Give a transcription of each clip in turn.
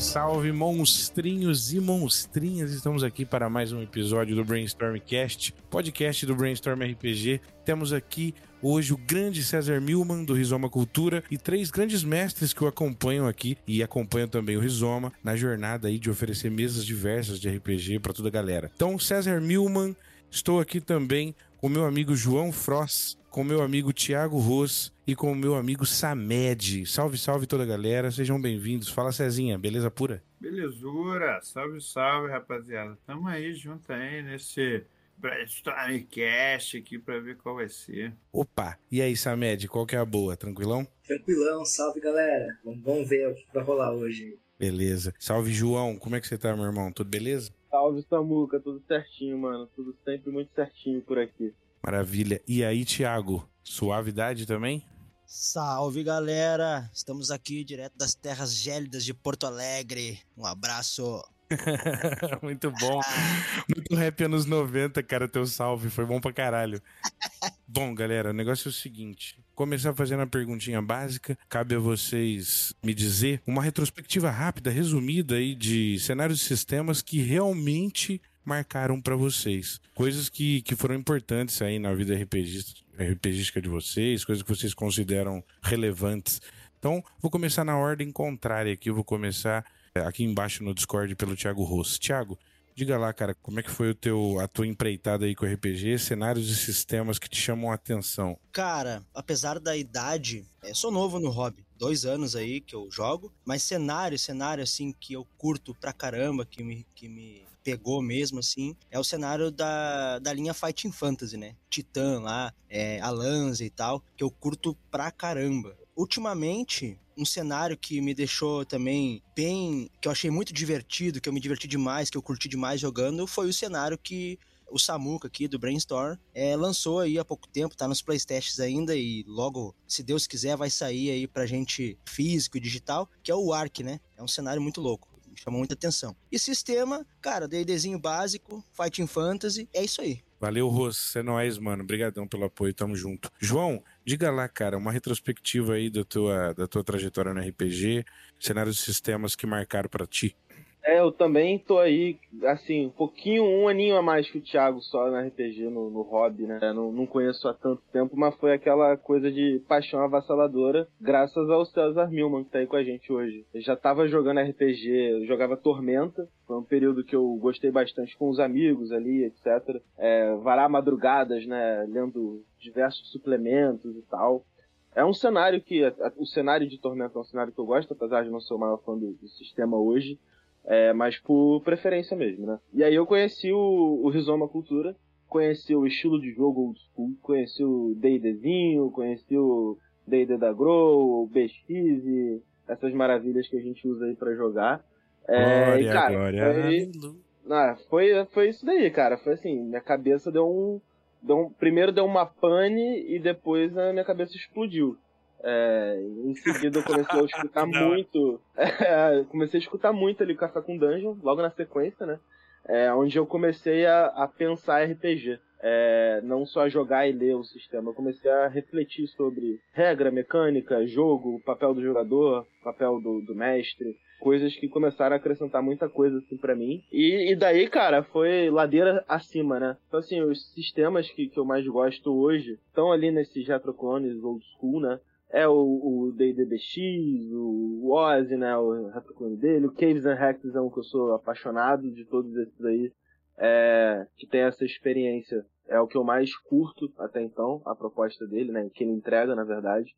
salve, monstrinhos e monstrinhas! Estamos aqui para mais um episódio do Brainstormcast, podcast do Brainstorm RPG. Temos aqui hoje o grande César Milman do Rizoma Cultura e três grandes mestres que o acompanham aqui e acompanham também o Rizoma na jornada aí de oferecer mesas diversas de RPG para toda a galera. Então, César Milman, estou aqui também com meu amigo João Frost, com meu amigo Tiago Ros e com o meu amigo Samed. Salve, salve toda a galera, sejam bem-vindos. Fala Cezinha, beleza pura? Belezura, salve, salve rapaziada. Tamo aí junto aí nesse Brainstormcast aqui pra ver qual vai ser. Opa, e aí Samed, qual que é a boa? Tranquilão? Tranquilão, salve galera. Vamos ver o que vai rolar hoje. Beleza. Salve João, como é que você tá, meu irmão? Tudo beleza? Salve Samuca, tudo certinho, mano. Tudo sempre muito certinho por aqui. Maravilha. E aí, Thiago, suavidade também? Salve galera! Estamos aqui direto das terras gélidas de Porto Alegre. Um abraço. Muito bom. Muito rap anos 90, cara, teu salve. Foi bom pra caralho. Bom, galera, o negócio é o seguinte. Começar fazendo uma perguntinha básica. Cabe a vocês me dizer uma retrospectiva rápida, resumida aí de cenários e sistemas que realmente marcaram para vocês. Coisas que, que foram importantes aí na vida RPGística de vocês, coisas que vocês consideram relevantes. Então, vou começar na ordem contrária aqui. Eu vou começar é, aqui embaixo no Discord pelo Thiago Ross. Thiago, diga lá, cara, como é que foi o teu, a tua empreitada aí com o RPG, cenários e sistemas que te chamam a atenção? Cara, apesar da idade, é, sou novo no hobby. Dois anos aí que eu jogo, mas cenário, cenário assim que eu curto pra caramba, que me, que me pegou mesmo, assim, é o cenário da, da linha Fighting Fantasy, né? Titã lá, é, Alanza e tal, que eu curto pra caramba. Ultimamente, um cenário que me deixou também bem. que eu achei muito divertido, que eu me diverti demais, que eu curti demais jogando, foi o cenário que o Samuka aqui do Brainstorm é, lançou aí há pouco tempo, tá nos playtests ainda e logo, se Deus quiser, vai sair aí pra gente físico e digital, que é o Ark, né? É um cenário muito louco. Chamou muita atenção. E sistema, cara, D&Dzinho básico, Fighting Fantasy, é isso aí. Valeu, Ros. É nóis, mano. Obrigadão pelo apoio, tamo junto. João, diga lá, cara, uma retrospectiva aí da tua, da tua trajetória no RPG, cenários de sistemas que marcaram para ti. É, eu também tô aí, assim, um pouquinho, um aninho a mais que o Thiago só na RPG, no, no hobby, né? Não, não conheço há tanto tempo, mas foi aquela coisa de paixão avassaladora, graças ao César Milman, que tá aí com a gente hoje. Eu já tava jogando RPG, eu jogava Tormenta, foi um período que eu gostei bastante com os amigos ali, etc. É, varar madrugadas, né? Lendo diversos suplementos e tal. É um cenário que. O cenário de Tormenta é um cenário que eu gosto, apesar de não ser o maior fã do, do sistema hoje. É, mas por preferência mesmo, né? E aí eu conheci o, o Rizoma Cultura, conheci o estilo de jogo old school, conheci o D&Dzinho, conheci o D&D da Grow, o BX, essas maravilhas que a gente usa aí para jogar. É, glória, e, cara, glória. Foi, ah, foi, foi isso daí, cara. Foi assim, minha cabeça deu um, deu um... Primeiro deu uma pane e depois a minha cabeça explodiu. É, em seguida eu comecei a escutar muito. É, comecei a escutar muito ali Café com Dungeon, logo na sequência, né? É, onde eu comecei a, a pensar RPG. É, não só jogar e ler o sistema, eu comecei a refletir sobre regra, mecânica, jogo, papel do jogador, papel do, do mestre, coisas que começaram a acrescentar muita coisa assim para mim. E, e, daí, cara, foi ladeira acima, né? Então assim, os sistemas que, que eu mais gosto hoje estão ali nesses retroclones old school, né? É o D&D o Ozzy, né, o retroclone dele, o Caves and Hacks é um que eu sou apaixonado de todos esses aí, é, que tem essa experiência, é o que eu mais curto até então, a proposta dele, né, que ele entrega, na verdade.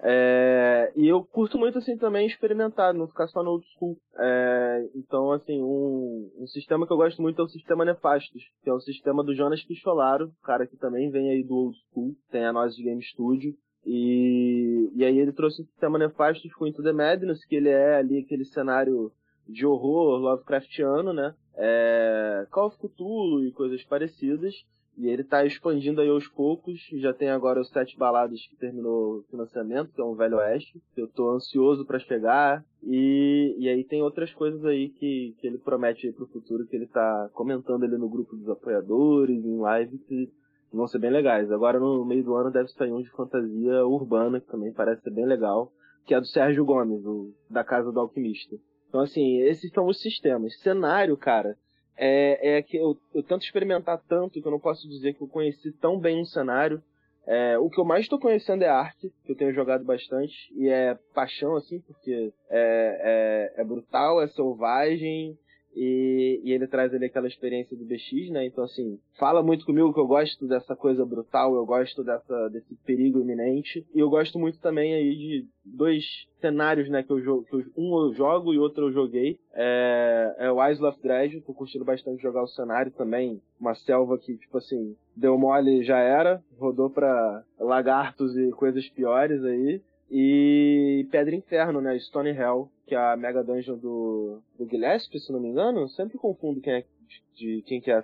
É, e eu curto muito assim também experimentar, não ficar só no old school. É, então, assim, um, um sistema que eu gosto muito é o sistema Nefastos, que é o sistema do Jonas Picholaro, cara que também vem aí do old school, tem a Nós Game Studio. E, e aí ele trouxe o sistema Nefastos com Into the Madness, que ele é ali aquele cenário de horror Lovecraftiano, né? É, Call of Cthulhu e coisas parecidas. E ele tá expandindo aí aos poucos. Já tem agora os Sete Baladas que terminou o financiamento, que é um Velho Oeste. Eu tô ansioso para chegar. E, e aí tem outras coisas aí que, que ele promete aí pro futuro, que ele tá comentando ali no grupo dos apoiadores, em live, que vão ser bem legais. Agora no meio do ano deve sair um de fantasia urbana, que também parece ser bem legal, que é do Sérgio Gomes, o, da Casa do Alquimista. Então, assim, esses são os sistemas. Cenário, cara, é, é que eu, eu tento experimentar tanto que eu não posso dizer que eu conheci tão bem um cenário. É, o que eu mais estou conhecendo é arte, que eu tenho jogado bastante, e é paixão, assim, porque é, é, é brutal, é selvagem, e, e, ele traz ali aquela experiência do BX, né? Então, assim, fala muito comigo que eu gosto dessa coisa brutal, eu gosto dessa, desse perigo iminente. E eu gosto muito também aí de dois cenários, né? Que eu jogo. Que eu, um eu jogo e outro eu joguei. É, é o Isle of Dredge, tô curtindo bastante jogar o cenário também. Uma selva que, tipo assim, deu mole já era. Rodou pra lagartos e coisas piores aí. E Pedra Inferno, né? Stone Hell, que é a Mega Dungeon do, do Gillespie, se não me engano. Sempre confundo quem é de, quem que é.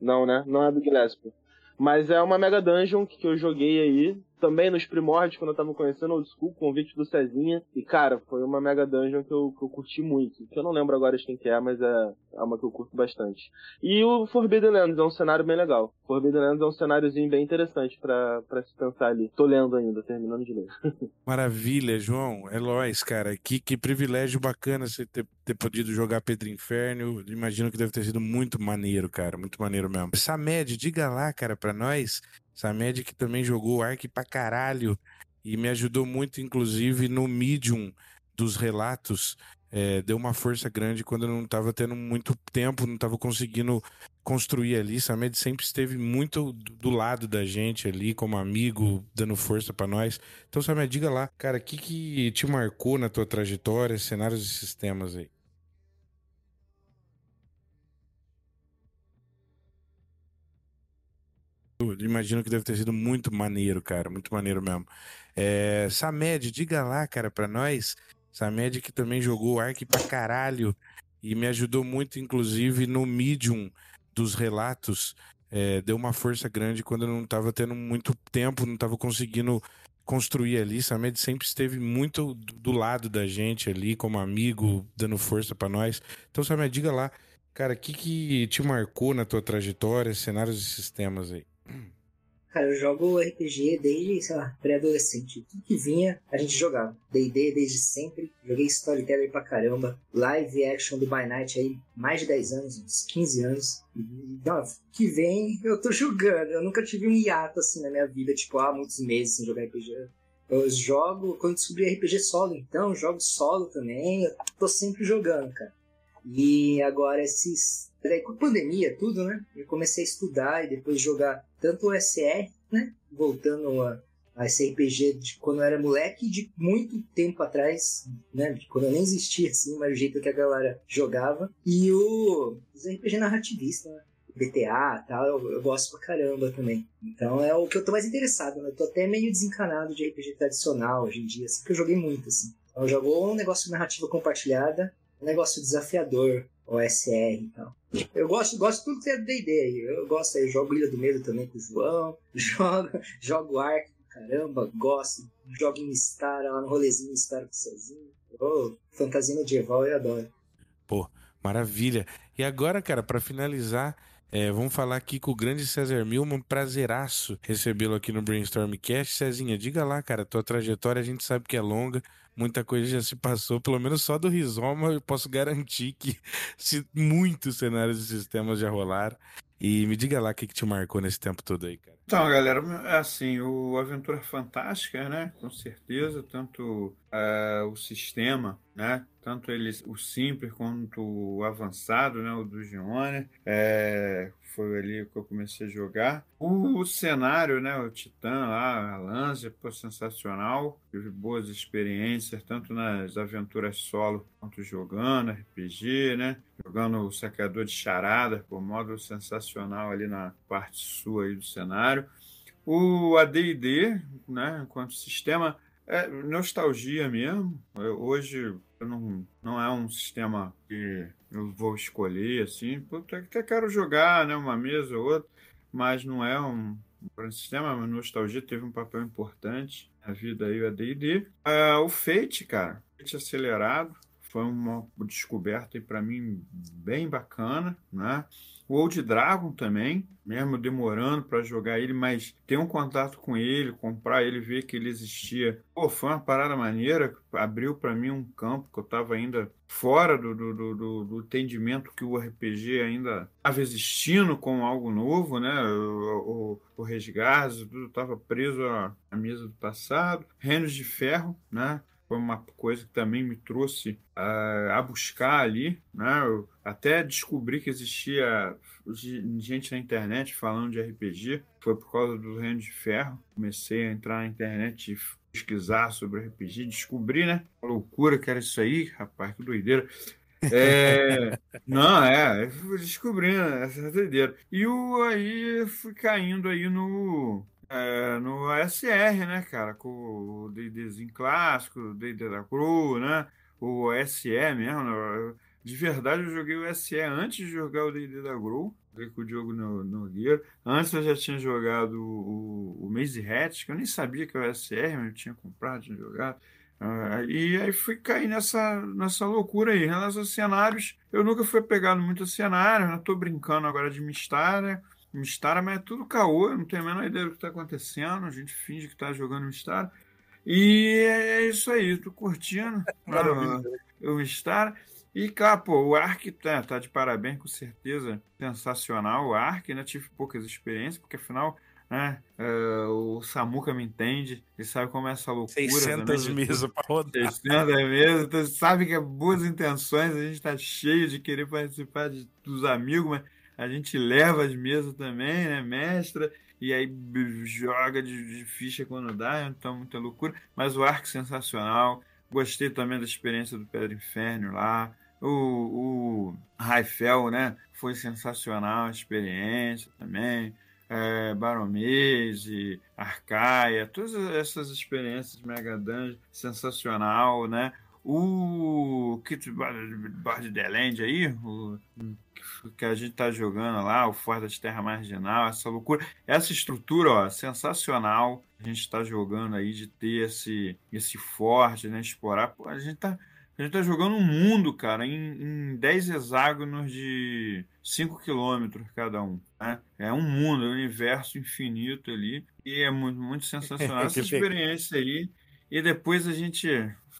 Não, né? Não é do Gillespie. Mas é uma Mega Dungeon que eu joguei aí também nos primórdios, quando eu tava conhecendo Old School, convite do Cezinha. E, cara, foi uma Mega Dungeon que eu, que eu curti muito. Que eu não lembro agora de quem que é, mas é, é uma que eu curto bastante. E o Forbidden Lands é um cenário bem legal. Forbidden Lands é um cenáriozinho bem interessante para se pensar ali. Tô lendo ainda, terminando de ler. Maravilha, João. É nóis, cara. Que, que privilégio bacana você ter, ter podido jogar Pedro Inferno. Imagino que deve ter sido muito maneiro, cara. Muito maneiro mesmo. Samed, diga lá, cara, pra nós Samed que também jogou Ark pra caralho e me ajudou muito, inclusive, no medium dos relatos. É, deu uma força grande quando eu não estava tendo muito tempo, não estava conseguindo construir ali. Samed sempre esteve muito do lado da gente ali, como amigo, dando força para nós. Então, Samed, diga lá, cara, o que, que te marcou na tua trajetória, cenários e sistemas aí? Imagino que deve ter sido muito maneiro, cara. Muito maneiro mesmo. É, Samed, diga lá, cara, pra nós. Samed que também jogou Ark pra caralho e me ajudou muito, inclusive, no medium dos relatos. É, deu uma força grande quando eu não tava tendo muito tempo, não tava conseguindo construir ali. Samed sempre esteve muito do lado da gente ali, como amigo, dando força para nós. Então, Samed, diga lá, cara, o que, que te marcou na tua trajetória, cenários e sistemas aí? Cara, eu jogo RPG desde, sei lá, pré-adolescente. Tudo que vinha, a gente jogava. D&D desde sempre. Joguei Storyteller pra caramba. Live action do By Night aí, mais de 10 anos, uns 15 anos. Então, que vem, eu tô jogando. Eu nunca tive um hiato assim na minha vida, tipo, há muitos meses sem jogar RPG. Eu jogo, quando descobri RPG solo, então, jogo solo também. Eu tô sempre jogando, cara. E agora esses Daí com pandemia, tudo, né? Eu comecei a estudar e depois jogar tanto o SR, né? Voltando a, a esse RPG de quando eu era moleque de muito tempo atrás, né? De quando eu nem existia, assim, mas o jeito que a galera jogava. E o os RPG narrativista, né? BTA tal, eu, eu, gosto pra caramba também. Então é o que eu tô mais interessado, né? Eu tô até meio desencanado de RPG tradicional hoje em dia, assim, porque eu joguei muito, assim. Então, eu jogo um negócio de narrativa compartilhada, um negócio desafiador, OSR e tal. Eu gosto, gosto tudo que é D&D. Eu gosto, eu jogo Ilha do Medo também com o João, jogo, jogo Ark, caramba, gosto. Jogo em Star, lá no rolezinho Star com o Cezinho. Oh, fantasia medieval eu adoro. Pô, maravilha. E agora, cara, para finalizar, é, vamos falar aqui com o grande César Milman. Prazeraço recebê-lo aqui no Brainstormcast. Cezinha, diga lá, cara, tua trajetória a gente sabe que é longa, muita coisa já se passou, pelo menos só do Rizoma eu posso garantir que muitos cenários e sistemas já rolaram. E me diga lá o que, que te marcou nesse tempo todo aí, cara. Então, galera, é assim, o Aventura Fantástica, né? Com certeza, tanto uh, o sistema, né? Tanto ele, o simples quanto o avançado, né? O do Gione, é, foi ali que eu comecei a jogar. O, o cenário, né? O Titã lá, a Lanza, pô, sensacional. Tive boas experiências, tanto nas aventuras solo quanto jogando RPG, né? Jogando o Saqueador de Charada, por modo sensacional ali na parte sul aí do cenário. O AD&D, né? Enquanto sistema, é nostalgia mesmo. Eu, hoje não, não é um sistema que eu vou escolher assim. até quero jogar né, uma mesa ou outra, mas não é um, um sistema. A nostalgia teve um papel importante na vida aí, o AD&D. Uh, o Fate, cara, Fate acelerado. foi uma descoberta para mim bem bacana, né? O Old Dragon também, mesmo demorando para jogar ele, mas ter um contato com ele, comprar ele, ver que ele existia. Pô, foi uma parada maneira, abriu para mim um campo que eu estava ainda fora do, do, do, do, entendimento que o RPG ainda estava existindo como algo novo, né? O, o, o Resgás, tudo estava preso à, à mesa do passado. Reinos de Ferro, né? Foi uma coisa que também me trouxe a, a buscar ali, né? Eu até descobri que existia gente na internet falando de RPG, foi por causa do Reino de Ferro. Comecei a entrar na internet e pesquisar sobre RPG, descobri, né? A loucura que era isso aí, rapaz, que doideira. É, não, é, fui descobrindo essa doideira. E o, aí fui caindo aí no, é, no ASR, né, cara? Com o D&Dzinho clássico, o D&D da Cru, né? O SE mesmo. Né? De verdade, eu joguei o SE antes de jogar o D&D da Grow. Joguei com o Diogo Nogueira. Antes eu já tinha jogado o, o Maze Hat, que eu nem sabia que era o SR, mas eu tinha comprado, tinha jogado. Uh, e aí fui cair nessa, nessa loucura aí. Em relação aos cenários, eu nunca fui pegado muito a cenário, né? Tô brincando agora de Mistária. Mistara, mas é tudo caô, eu não tenho a menor ideia do que está acontecendo. A gente finge que está jogando Mistara. E é isso aí, tô curtindo o Mistara. E, cara, pô, o Ark tá, tá, de parabéns, com certeza. Sensacional o Ark, né? Tive poucas experiências, porque afinal, né? Uh, o Samuca me entende, ele sabe como é essa loucura. 600 mesas para rodar. 600 mesas, então, sabe que é boas intenções, a gente tá cheio de querer participar de, dos amigos, mas a gente leva as mesas também, né? Mestra, e aí joga de, de ficha quando dá, então muita loucura. Mas o arco sensacional. Gostei também da experiência do Pedro Inferno lá. O, o Raifel, né? Foi sensacional a experiência também. É, Baromese, Arcaia, todas essas experiências Mega Dungeon, sensacional, né? O Kit Bard Land aí, o, que a gente tá jogando lá, o Forte das Terra Marginal, essa loucura, essa estrutura, ó, sensacional. A gente está jogando aí de ter esse, esse forte, né? Explorar. Pô, a gente tá. A gente tá jogando um mundo, cara, em, em 10 hexágonos de 5 quilômetros cada um. Né? É um mundo, é um universo infinito ali. E é muito, muito sensacional essa experiência aí. E depois a gente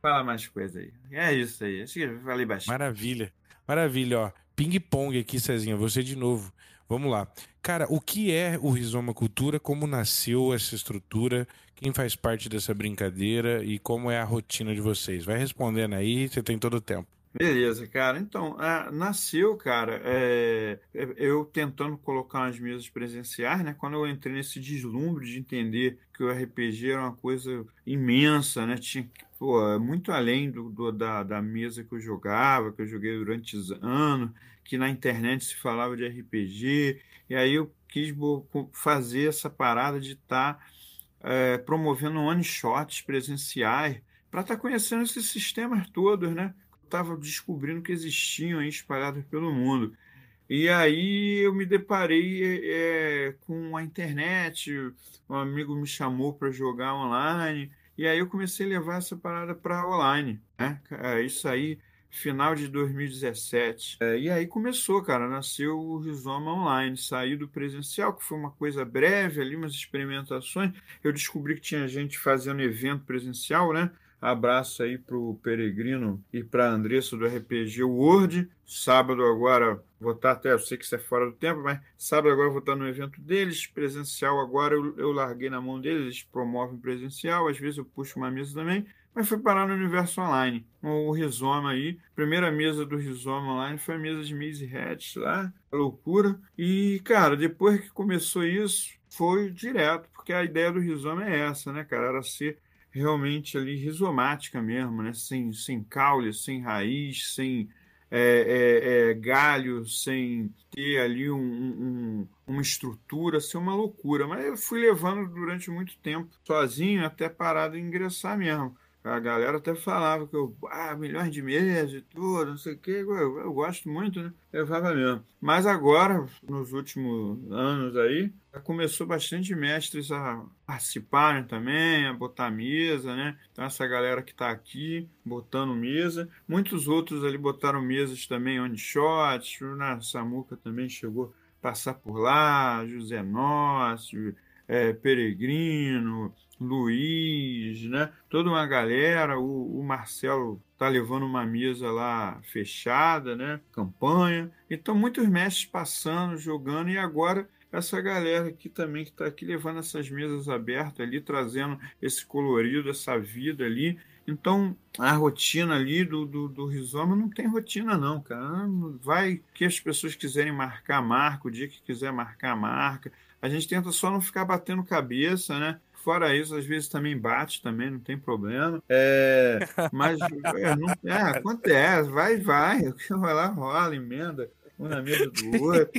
fala mais coisa aí. É isso aí. Acho que falei bastante. Maravilha. Maravilha, ó. Ping-pong aqui, Cezinha, você de novo. Vamos lá. Cara, o que é o Rizoma Cultura? Como nasceu essa estrutura? Quem faz parte dessa brincadeira? E como é a rotina de vocês? Vai respondendo aí, você tem todo o tempo. Beleza, cara. Então, nasceu, cara, é, é, eu tentando colocar umas mesas presenciais, né? Quando eu entrei nesse deslumbre de entender que o RPG era uma coisa imensa, né? Tinha pô, muito além do, do da, da mesa que eu jogava, que eu joguei durante anos, que na internet se falava de RPG, e aí eu quis fazer essa parada de estar tá, é, promovendo one-shots presenciais para estar tá conhecendo esses sistemas todos, né? estava descobrindo que existiam aí espalhados pelo mundo. E aí eu me deparei é, com a internet, um amigo me chamou para jogar online, e aí eu comecei a levar essa parada para online. Né? Isso aí, final de 2017. É, e aí começou, cara, nasceu o Rizoma Online, saí do presencial, que foi uma coisa breve ali, umas experimentações. Eu descobri que tinha gente fazendo evento presencial, né? Abraço aí pro Peregrino e pra Andressa do RPG Word. Sábado agora vou estar até, eu sei que isso é fora do tempo, mas sábado agora vou estar no evento deles, presencial agora eu, eu larguei na mão deles, eles promovem presencial, às vezes eu puxo uma mesa também, mas foi parar no universo online. O Rizoma aí, primeira mesa do Rizoma online foi a mesa de Maze Hatch lá, loucura. E, cara, depois que começou isso, foi direto, porque a ideia do Rizoma é essa, né, cara? Era ser realmente ali rizomática mesmo, né? Sem, sem caule, sem raiz, sem é, é, é, galho, sem ter ali um, um, uma estrutura, ser uma loucura. Mas eu fui levando durante muito tempo sozinho até parar de ingressar mesmo. A galera até falava que eu, ah, milhões de meses e tudo, não sei o quê. Eu, eu gosto muito, né? Eu falava mesmo. Mas agora, nos últimos anos aí, começou bastante mestres a participarem também, a botar mesa, né? Então, essa galera que está aqui botando mesa. Muitos outros ali botaram mesas também on shot. O Samuca também chegou a passar por lá, José Nócio, é, Peregrino, Luiz, né? Toda uma galera. O, o Marcelo tá levando uma mesa lá fechada, né? Campanha. Então, muitos mestres passando, jogando, e agora essa galera aqui também que está aqui levando essas mesas abertas ali, trazendo esse colorido, essa vida ali. Então, a rotina ali do, do, do Rizoma não tem rotina, não, cara. Vai que as pessoas quiserem marcar, marca. O dia que quiser marcar, marca. A gente tenta só não ficar batendo cabeça, né? Fora isso, às vezes também bate, também não tem problema. É, mas é, não, é, acontece, vai, vai. Vai lá, rola, emenda um na mesa do outro.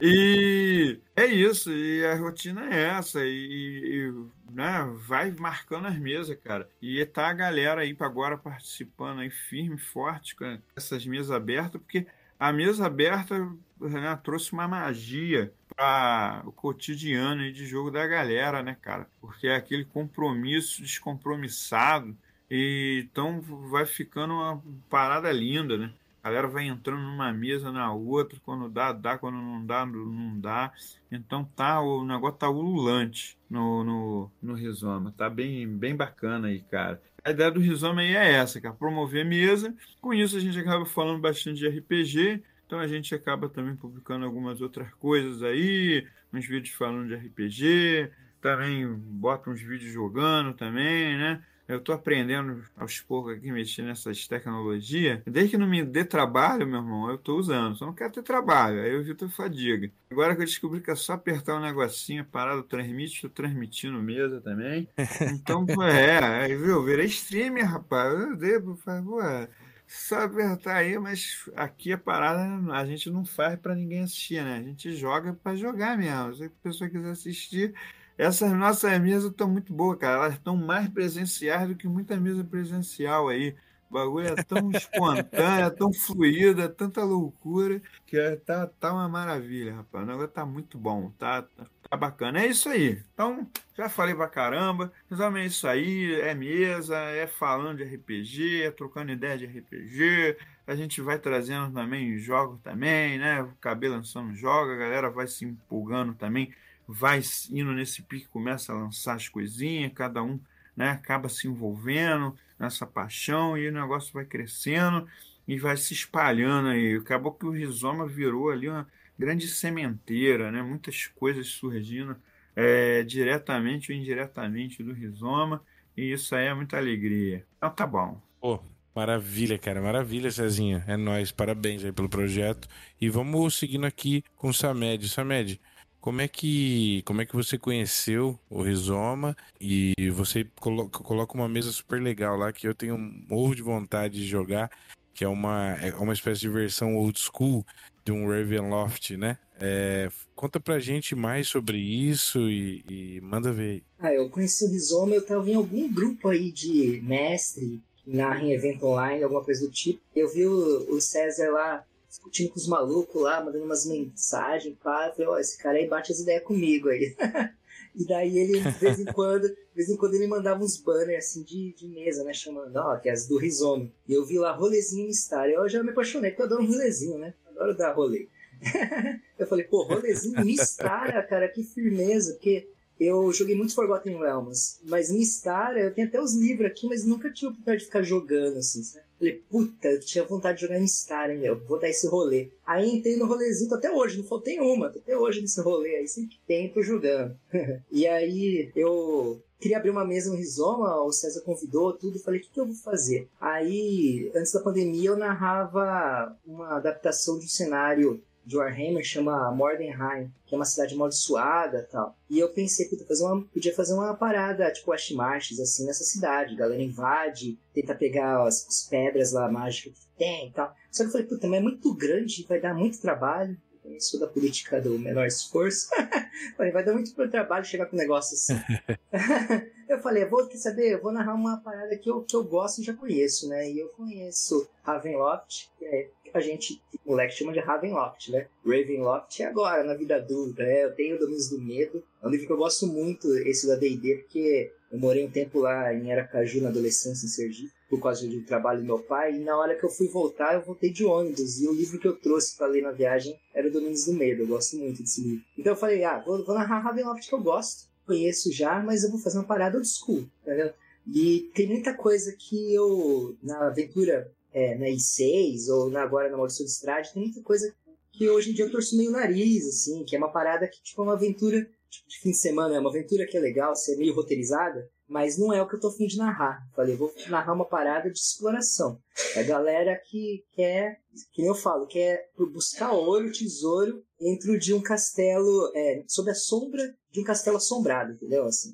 E é isso, e a rotina é essa, e, e né, vai marcando as mesas, cara. E tá a galera aí agora participando aí firme, forte com essas mesas abertas, porque a mesa aberta né, trouxe uma magia para o cotidiano de jogo da galera, né, cara? Porque é aquele compromisso descompromissado e então vai ficando uma parada linda, né? A galera vai entrando numa mesa na outra, quando dá, dá, quando não dá, não dá. Então tá, o negócio tá ululante no, no, no Rizoma. Tá bem, bem bacana aí, cara. A ideia do Rizoma aí é essa, cara, promover mesa. Com isso a gente acaba falando bastante de RPG, então a gente acaba também publicando algumas outras coisas aí, uns vídeos falando de RPG, também bota uns vídeos jogando também, né? Eu estou aprendendo aos poucos aqui, mexer nessas tecnologias. Desde que não me dê trabalho, meu irmão, eu estou usando. Só não quero ter trabalho. Aí eu evito fadiga. Agora que eu descobri que é só apertar um negocinho, parado transmite, estou transmitindo mesa também. Então, é, aí, viu? Virei streamer, rapaz. Eu devo, por favor. Só apertar aí, mas aqui a parada a gente não faz para ninguém assistir, né? A gente joga para jogar mesmo. Se a pessoa quiser assistir, essas nossas mesas estão muito boas, cara. Elas estão mais presenciais do que muita mesa presencial aí. O bagulho é tão espontâneo, é tão fluido, é tanta loucura que é, tá, tá uma maravilha, rapaz. O negócio tá muito bom, tá, tá, bacana. É isso aí. Então, já falei pra caramba. Resume é isso aí, é mesa, é falando de RPG, é trocando ideia de RPG. A gente vai trazendo também jogos também, né? O cabelo lançando jogos, a galera vai se empolgando também vai indo nesse pique, começa a lançar as coisinhas, cada um né, acaba se envolvendo nessa paixão e o negócio vai crescendo e vai se espalhando aí. Acabou que o rizoma virou ali uma grande sementeira, né? muitas coisas surgindo é, diretamente ou indiretamente do rizoma e isso aí é muita alegria. Então tá bom. Pô, Maravilha, cara, maravilha, Cezinha. É nóis, parabéns aí pelo projeto. E vamos seguindo aqui com o Samed. Samed, como é que como é que você conheceu o Rizoma e você coloca, coloca uma mesa super legal lá que eu tenho morro de vontade de jogar, que é uma, é uma espécie de versão old school de um Ravenloft, né? É, conta pra gente mais sobre isso e, e manda ver. Ah, eu conheci o Rizoma, eu tava em algum grupo aí de mestre narra em evento online, alguma coisa do tipo. Eu vi o, o César lá discutindo com os malucos lá, mandando umas mensagens, pá. Falei, ó, oh, esse cara aí bate as ideias comigo aí. e daí ele, de vez em quando, de vez em quando ele mandava uns banners assim de, de mesa, né? Chamando, ó, que é as do Rizome. E eu vi lá rolezinho Star. Eu já me apaixonei, porque eu adoro um rolezinho, né? Adoro dar rolê. eu falei, pô, rolezinho Mistara, cara, que firmeza, porque eu joguei muito Forgotten Realms, mas Mistara, eu tenho até os livros aqui, mas nunca tive a oportunidade de ficar jogando, assim, sabe? Falei, puta, eu tinha vontade de jogar em Star, hein, meu? Vou dar esse rolê. Aí entrei no rolezinho, até hoje, não faltei uma, até hoje nesse rolê aí, sempre tempo jogando. e aí eu queria abrir uma mesa no Rizoma, o César convidou, tudo, falei, o que, que, eu vou fazer? Aí, antes da pandemia, eu narrava uma adaptação de um cenário de Warhammer chama Mordenheim, que é uma cidade amaldiçoada e tal. E eu pensei, puta, fazer uma, podia fazer uma parada, tipo West Marches, assim, nessa cidade. A galera invade, tenta pegar as, as pedras lá mágicas que tem e tal. Só que eu falei, puta, mas é muito grande, vai dar muito trabalho. Eu sou da política do menor esforço. vai dar muito trabalho chegar com um negócio assim. eu falei, vou quer saber, eu vou narrar uma parada parada que eu, que eu gosto e já conheço, né? E eu conheço Ravenloft, que é, a gente, o moleque chama de Ravenloft, né? Ravenloft é agora, na vida adulta, né? Eu tenho Domínios do Medo, é um livro que eu gosto muito, esse da D&D, porque eu morei um tempo lá em Aracaju, na adolescência, em Sergipe, por causa do trabalho do meu pai, e na hora que eu fui voltar, eu voltei de ônibus, e o livro que eu trouxe para ler na viagem era o Domínios do Medo, eu gosto muito desse livro. Então eu falei, ah, vou, vou narrar Ravenloft que eu gosto, conheço já, mas eu vou fazer uma parada old school, entendeu? E tem muita coisa que eu, na aventura é, na I6 ou na, agora na Maldição de Estrade, tem muita coisa que hoje em dia eu torço meio nariz, assim, que é uma parada que, tipo, é uma aventura tipo, de fim de semana, é uma aventura que é legal, ser é meio roteirizada, mas não é o que eu tô afim de narrar. Falei, vou narrar uma parada de exploração. É a galera que quer, que nem eu falo, quer buscar ouro, tesouro, dentro de um castelo, é, sob a sombra de um castelo assombrado, entendeu? Assim,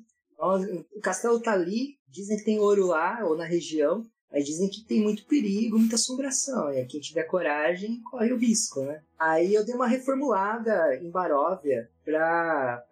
o castelo tá ali, dizem que tem ouro lá, ou na região, mas dizem que tem muito perigo, muita assombração. E quem tiver coragem, corre o risco, né? Aí eu dei uma reformulada em Baróvia pra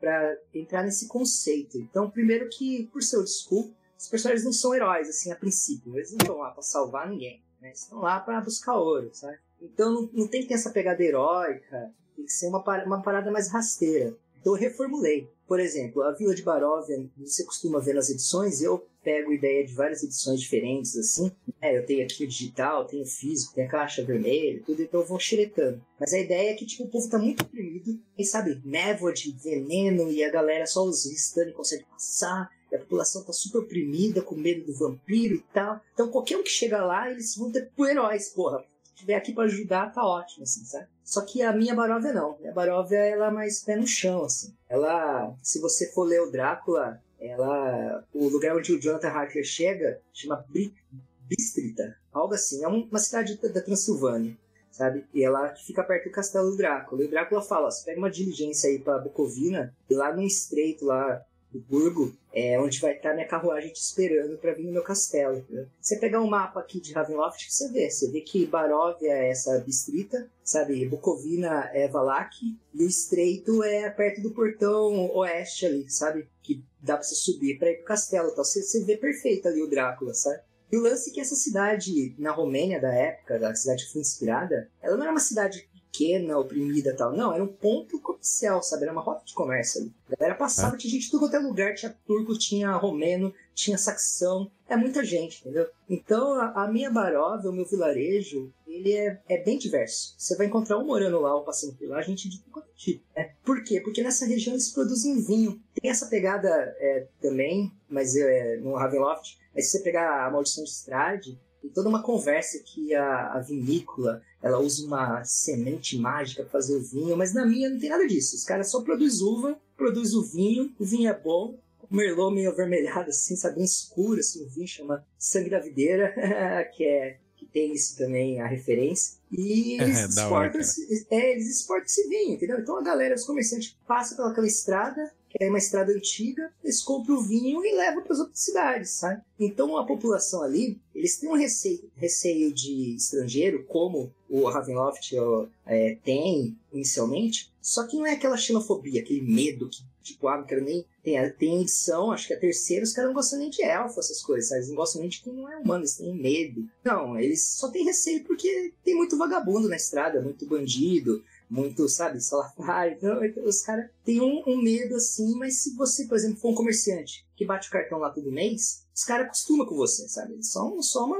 entrar nesse conceito. Então, primeiro que, por seu desculpa, os personagens não são heróis, assim, a princípio. Eles não estão lá pra salvar ninguém, né? Eles estão lá pra buscar ouro, sabe? Então não, não tem que ter essa pegada heróica, tem que ser uma, uma parada mais rasteira. Então eu reformulei. Por exemplo, a Vila de Baróvia, você costuma ver nas edições, eu pego ideia de várias edições diferentes, assim. É, eu tenho aqui o digital, tenho o físico, tenho a caixa vermelha, tudo, então eu vou xeretando. Mas a ideia é que, tipo, o povo tá muito oprimido, e sabe, névoa de veneno, e a galera só os e consegue passar, e a população tá super oprimida, com medo do vampiro e tal. Então qualquer um que chega lá, eles vão ter por heróis, porra. Se tiver aqui para ajudar, tá ótimo, assim, sabe? Só que a minha Baróvia não. A Baróvia, ela é mais pé no chão, assim. Ela, se você for ler o Drácula, ela, o lugar onde o Jonathan Harker chega chama Bistrita, algo assim. É uma cidade da Transilvânia, sabe? E ela fica perto do castelo do Drácula. E o Drácula fala: ó, você pega uma diligência aí para Bucovina e lá no estreito lá do Burgo, é onde vai estar minha carruagem te esperando para vir no meu castelo. Né? Você pegar um mapa aqui de Ravenloft, você vê. Você vê que Baróvia é essa distrita, sabe? Bucovina é Valak e o Estreito é perto do portão oeste ali, sabe? Que dá pra você subir para ir pro castelo. Então você, você vê perfeito ali o Drácula, sabe? E o lance é que essa cidade, na Romênia da época, da cidade que foi inspirada, ela não era uma cidade pequena, oprimida tal. Não, era um ponto comercial, sabe? Era uma rota de comércio ali. A galera passava, é. tinha gente de tudo quanto é lugar, tinha turco, tinha romeno, tinha saxão, é muita gente, entendeu? Então a, a minha Barova, o meu vilarejo, ele é, é bem diverso. Você vai encontrar um morando lá ou passando por lá, gente de tudo quanto é tipo. Né? Por quê? Porque nessa região eles produzem vinho. Tem essa pegada é, também, mas é, no Ravenloft, mas se você pegar a Maldição de Strade, tem toda uma conversa que a, a vinícola ela usa uma semente mágica para fazer o vinho, mas na minha não tem nada disso. Os caras só produzem uva, produzem o vinho, o vinho é bom, o merlot meio avermelhado assim, sabe, bem escuro, assim, o vinho chama Sangue da Videira, que é que tem isso também, a referência. E eles, é, exportam, hora, é, eles exportam esse vinho, entendeu? Então a galera, os comerciantes, passam pelaquela estrada, que é uma estrada antiga, eles compram o vinho e levam para as outras cidades, sabe? Então a população ali, eles têm um receio, receio de estrangeiro, como o Ravenloft é, tem inicialmente, só que não é aquela xenofobia, aquele medo que, tipo, ah, não quero nem. Tem, tem edição, acho que a terceira, os caras não gostam nem de elfo, essas coisas, sabe? eles não gostam nem de quem não é humano, eles têm medo. Não, eles só têm receio porque tem muito vagabundo na estrada, muito bandido, muito, sabe. Então, então, os caras têm um, um, medo assim, mas se você, por exemplo, for um comerciante que bate o cartão lá todo mês, os caras acostumam com você, sabe? Eles são só uma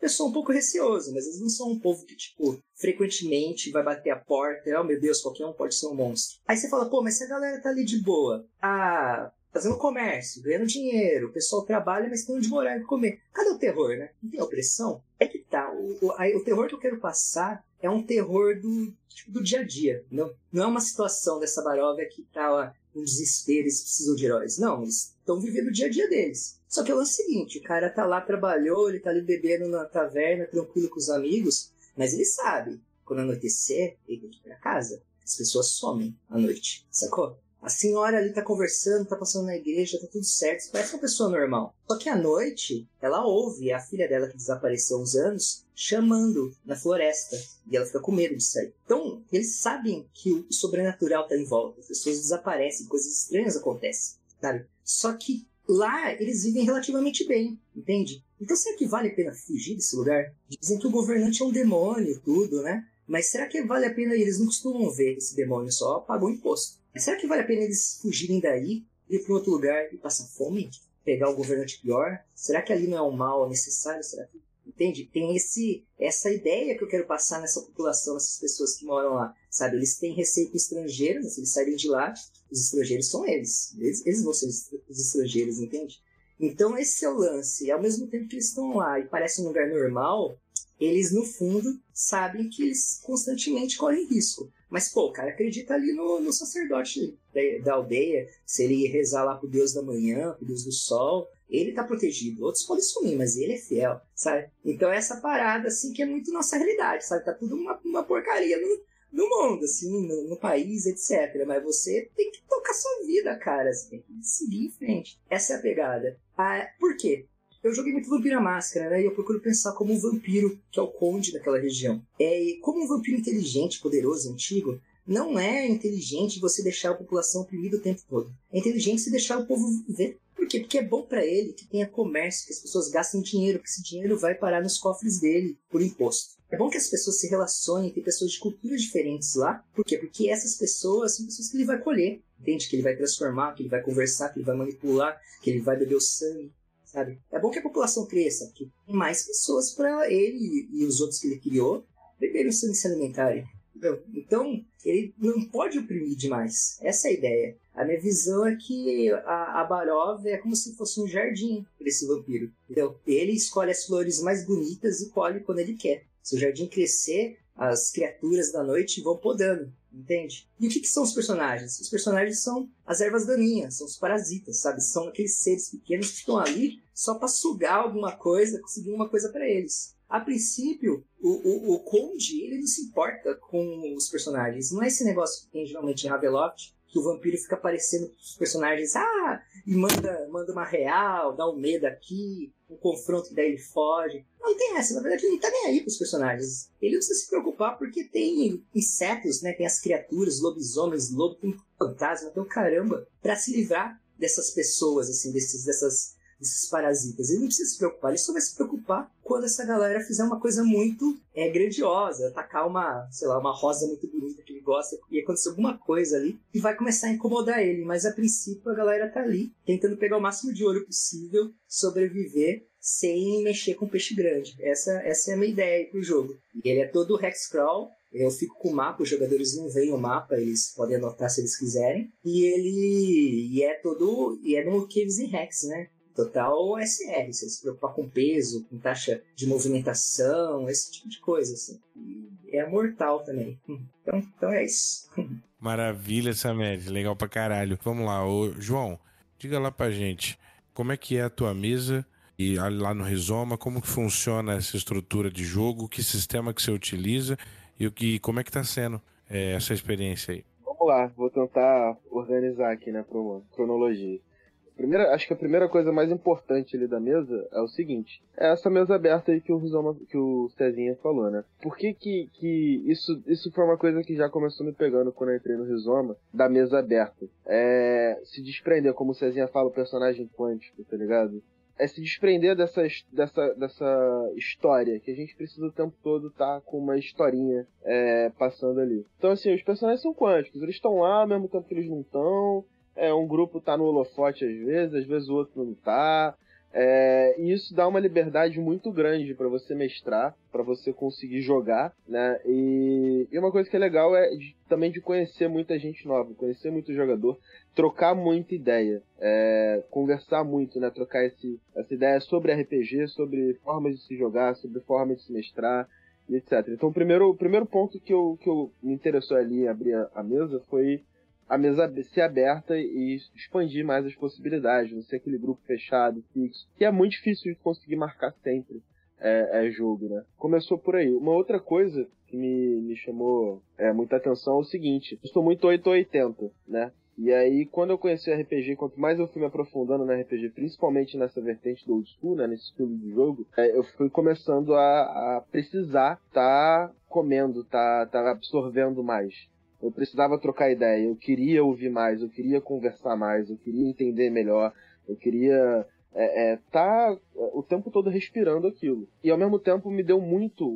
pessoa um pouco receosa, mas eles não são um povo que, tipo, frequentemente vai bater a porta, oh meu Deus, qualquer um pode ser um monstro. Aí você fala, pô, mas se a galera tá ali de boa, ah, fazendo comércio, ganhando dinheiro, o pessoal trabalha, mas tem onde morar e comer. Cadê o terror, né? Não tem opressão? É que tá, o, o, o terror que eu quero passar é um terror do, tipo, do dia a dia. Não, não é uma situação dessa baróvia que tá ó, um desespero, eles precisam de heróis. Não, eles estão vivendo o dia a dia deles. Só que é o seguinte, o cara tá lá, trabalhou, ele tá ali bebendo na taverna, tranquilo com os amigos, mas ele sabe, quando anoitecer, ele tem que ir pra casa. As pessoas somem à noite, sacou? A senhora ali tá conversando, tá passando na igreja, tá tudo certo, parece uma pessoa normal. Só que à noite, ela ouve a filha dela que desapareceu há uns anos chamando na floresta. E ela fica com medo de sair. Então, eles sabem que o sobrenatural tá em volta. As pessoas desaparecem, coisas estranhas acontecem, sabe? Só que lá eles vivem relativamente bem, entende? Então será que vale a pena fugir desse lugar? Dizem que o governante é um demônio tudo, né? Mas será que vale a pena? Eles não costumam ver esse demônio, só pagam imposto. Mas será que vale a pena eles fugirem daí, ir para outro lugar e passar fome? Pegar um governante pior? Será que ali não é um mal necessário? Será que Entende? Tem esse, essa ideia que eu quero passar nessa população, nessas pessoas que moram lá. Sabe? Eles têm estrangeiros, mas se eles saírem de lá, os estrangeiros são eles. Eles, eles vão ser os estrangeiros, entende? Então esse é o lance. Ao mesmo tempo que eles estão lá e parece um lugar normal, eles no fundo sabem que eles constantemente correm risco. Mas, pô, o cara acredita ali no, no sacerdote da, da, aldeia. Se ele rezar lá pro Deus da manhã, pro Deus do sol, ele tá protegido. Outros podem sumir, mas ele é fiel, sabe? Então essa parada, assim, que é muito nossa realidade, sabe? Tá tudo uma, uma porcaria no, no mundo, assim, no, no, país, etc. Mas você tem que tocar sua vida, cara. Você tem que seguir em frente. Essa é a pegada. Ah, por quê? Eu joguei muito Vampiro à Máscara, né? E eu procuro pensar como um vampiro, que é o conde daquela região. É, como um vampiro inteligente, poderoso, antigo, não é inteligente você deixar a população oprimida o tempo todo. É inteligente você deixar o povo viver. Por quê? Porque é bom para ele que tenha comércio, que as pessoas gastem dinheiro, que esse dinheiro vai parar nos cofres dele por imposto. É bom que as pessoas se relacionem, tem pessoas de culturas diferentes lá. Por quê? Porque essas pessoas são pessoas que ele vai colher, entende? Que ele vai transformar, que ele vai conversar, que ele vai manipular, que ele vai beber o sangue, sabe? É bom que a população cresça, que tem mais pessoas para ele e os outros que ele criou beberem e se alimentarem. Então, ele não pode oprimir demais. Essa é a ideia. A minha visão é que a, a é como se fosse um jardim para esse vampiro. Entendeu? Ele escolhe as flores mais bonitas e colhe quando ele quer. Se o jardim crescer, as criaturas da noite vão podando, entende? E o que, que, são os personagens? Os personagens são as ervas daninhas, são os parasitas, sabe? São aqueles seres pequenos que estão ali só para sugar alguma coisa, conseguir uma coisa para eles. A princípio, o, o, o Conde ele não se importa com os personagens. Não é esse negócio que tem geralmente em Raveloft, que o vampiro fica aparecendo os personagens, ah, e manda, manda uma real, dá um medo aqui, um confronto daí ele foge. Não tem essa, na verdade ele não tá nem aí pros personagens. Ele não precisa se preocupar porque tem insetos, né? Tem as criaturas, lobisomens, lobo, tem fantasma, tem o caramba, para se livrar dessas pessoas, assim, desses, dessas desses parasitas. Ele não precisa se preocupar, ele só vai se preocupar quando essa galera fizer uma coisa muito é, grandiosa, atacar uma, sei lá, uma rosa muito bonita que ele gosta e acontecer alguma coisa ali e vai começar a incomodar ele. Mas a princípio a galera tá ali tentando pegar o máximo de ouro possível, sobreviver sem mexer com peixe grande. Essa, essa é a minha ideia pro jogo. E ele é todo hexcrawl, eu fico com o mapa, os jogadores não veem o mapa, eles podem anotar se eles quiserem. E ele e é todo. E é no Caves and Hex, né? Total SR, você se preocupar com peso, com taxa de movimentação, esse tipo de coisa, assim. E é mortal também. Então, então é isso. Maravilha, Samed, legal pra caralho. Vamos lá, ô, João, diga lá pra gente, como é que é a tua mesa e lá no Rizoma, como que funciona essa estrutura de jogo, que sistema que você utiliza e o que, como é que tá sendo é, essa experiência aí? Vamos lá, vou tentar organizar aqui, né, pra uma cronologia. Primeira, acho que a primeira coisa mais importante ali da mesa é o seguinte: é essa mesa aberta aí que o Rizoma, que o Cezinha falou, né? Por que que, que isso, isso foi uma coisa que já começou me pegando quando eu entrei no Rizoma, da mesa aberta? É se desprender, como o Cezinha fala, o personagem quântico, tá ligado? é se desprender dessa, dessa, dessa história, que a gente precisa o tempo todo estar tá com uma historinha é, passando ali. Então, assim, os personagens são quânticos, eles estão lá ao mesmo tempo que eles não estão, é, um grupo tá no holofote às vezes, às vezes o outro não tá. É, e isso dá uma liberdade muito grande para você mestrar, para você conseguir jogar, né? E, e, uma coisa que é legal é de, também de conhecer muita gente nova, conhecer muito jogador, trocar muita ideia, é, conversar muito, né? Trocar esse, essa ideia sobre RPG, sobre formas de se jogar, sobre formas de se mestrar, etc. Então, o primeiro, o primeiro ponto que eu, que eu me interessou ali abrir a, a mesa foi a mesa ser aberta e expandir mais as possibilidades, não ser aquele grupo fechado, fixo, que é muito difícil de conseguir marcar sempre é, é jogo, né? Começou por aí. Uma outra coisa que me, me chamou é, muita atenção é o seguinte, eu sou muito 880, né? E aí, quando eu conheci o RPG, quanto mais eu fui me aprofundando no RPG, principalmente nessa vertente do old school, né, nesse estilo de jogo, é, eu fui começando a, a precisar tá comendo, tá, tá absorvendo mais. Eu precisava trocar ideia, eu queria ouvir mais, eu queria conversar mais, eu queria entender melhor, eu queria é, é, tá o tempo todo respirando aquilo. E ao mesmo tempo me deu muito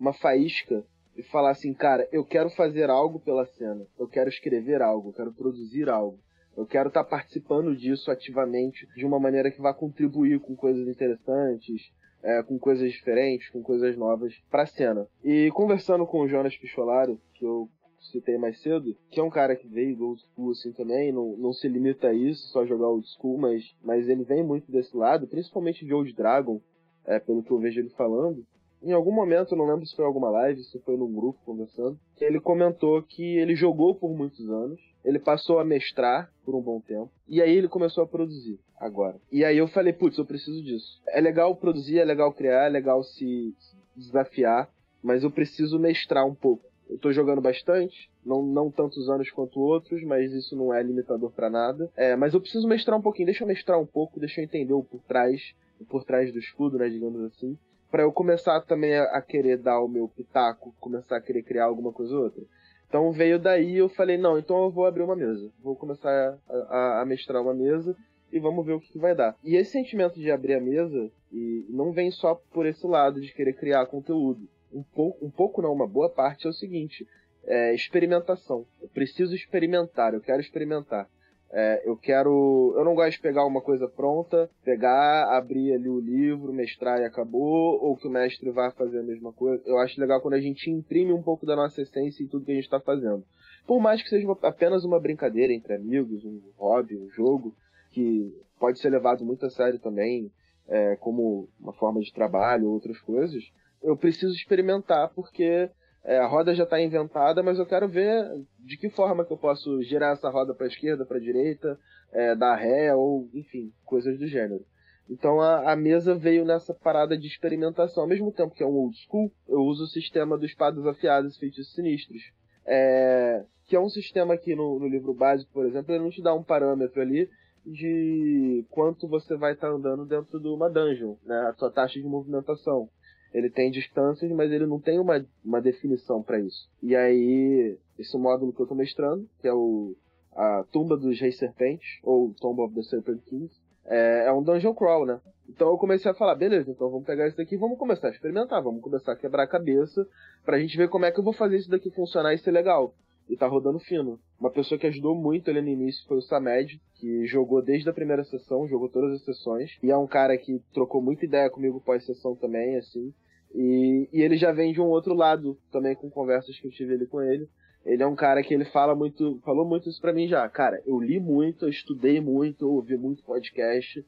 uma faísca de falar assim, cara, eu quero fazer algo pela cena, eu quero escrever algo, eu quero produzir algo. Eu quero estar tá participando disso ativamente, de uma maneira que vá contribuir com coisas interessantes, é, com coisas diferentes, com coisas novas para a cena. E conversando com o Jonas Picholaro, que eu citei mais cedo, que é um cara que veio do old school assim também, não, não se limita a isso, só jogar old school, mas, mas ele vem muito desse lado, principalmente de Old Dragon, é, pelo que eu vejo ele falando. Em algum momento, não lembro se foi alguma live, se foi num grupo conversando, ele comentou que ele jogou por muitos anos, ele passou a mestrar por um bom tempo, e aí ele começou a produzir agora. E aí eu falei, putz, eu preciso disso. É legal produzir, é legal criar, é legal se desafiar, mas eu preciso mestrar um pouco. Eu tô jogando bastante, não, não tantos anos quanto outros, mas isso não é limitador para nada. É, mas eu preciso mestrar um pouquinho, deixa eu mestrar um pouco, deixa eu entender o por trás, o por trás do escudo, né, digamos assim, para eu começar também a, a, querer dar o meu pitaco, começar a querer criar alguma coisa ou outra. Então veio daí eu falei, não, então eu vou abrir uma mesa. Vou começar a, a, a mestrar uma mesa e vamos ver o que, que, vai dar. E esse sentimento de abrir a mesa e não vem só por esse lado de querer criar conteúdo. Um pouco, um pouco não, uma boa parte é o seguinte: é experimentação. Eu preciso experimentar, eu quero experimentar. É, eu quero. Eu não gosto de pegar uma coisa pronta, pegar, abrir ali o livro, mestrar e acabou, ou que o mestre vá fazer a mesma coisa. Eu acho legal quando a gente imprime um pouco da nossa essência em tudo que a gente está fazendo. Por mais que seja apenas uma brincadeira entre amigos, um hobby, um jogo, que pode ser levado muito a sério também, é, como uma forma de trabalho, outras coisas, eu preciso experimentar porque é, a roda já está inventada, mas eu quero ver de que forma que eu posso girar essa roda para a esquerda, para a direita, é, dar ré ou enfim, coisas do gênero. Então a, a, mesa veio nessa parada de experimentação. Ao mesmo tempo que é um old school, eu uso o sistema dos espadas afiadas e feitiços sinistros. É, que é um sistema que no, no, livro básico, por exemplo, ele não te dá um parâmetro ali de quanto você vai estar tá andando dentro de uma dungeon, né? A sua taxa de movimentação. Ele tem distâncias, mas ele não tem uma, uma definição para isso. E aí, esse módulo que eu estou mestrando, que é o a Tumba dos Reis Serpentes, ou Tomb of the Serpent Kings, é, é, um dungeon crawl, né? Então eu comecei a falar, beleza, então vamos pegar isso daqui e vamos começar a experimentar, vamos começar a quebrar a cabeça pra gente ver como é que eu vou fazer isso daqui funcionar e ser legal. E tá rodando fino. Uma pessoa que ajudou muito ele no início foi o Samed, que jogou desde a primeira sessão, jogou todas as sessões, e é um cara que trocou muita ideia comigo pós-sessão também, assim. E, e ele já vem de um outro lado também com conversas que eu tive ali com ele. Ele é um cara que ele fala muito, falou muito isso para mim já. Cara, eu li muito, eu estudei muito, eu ouvi muito podcast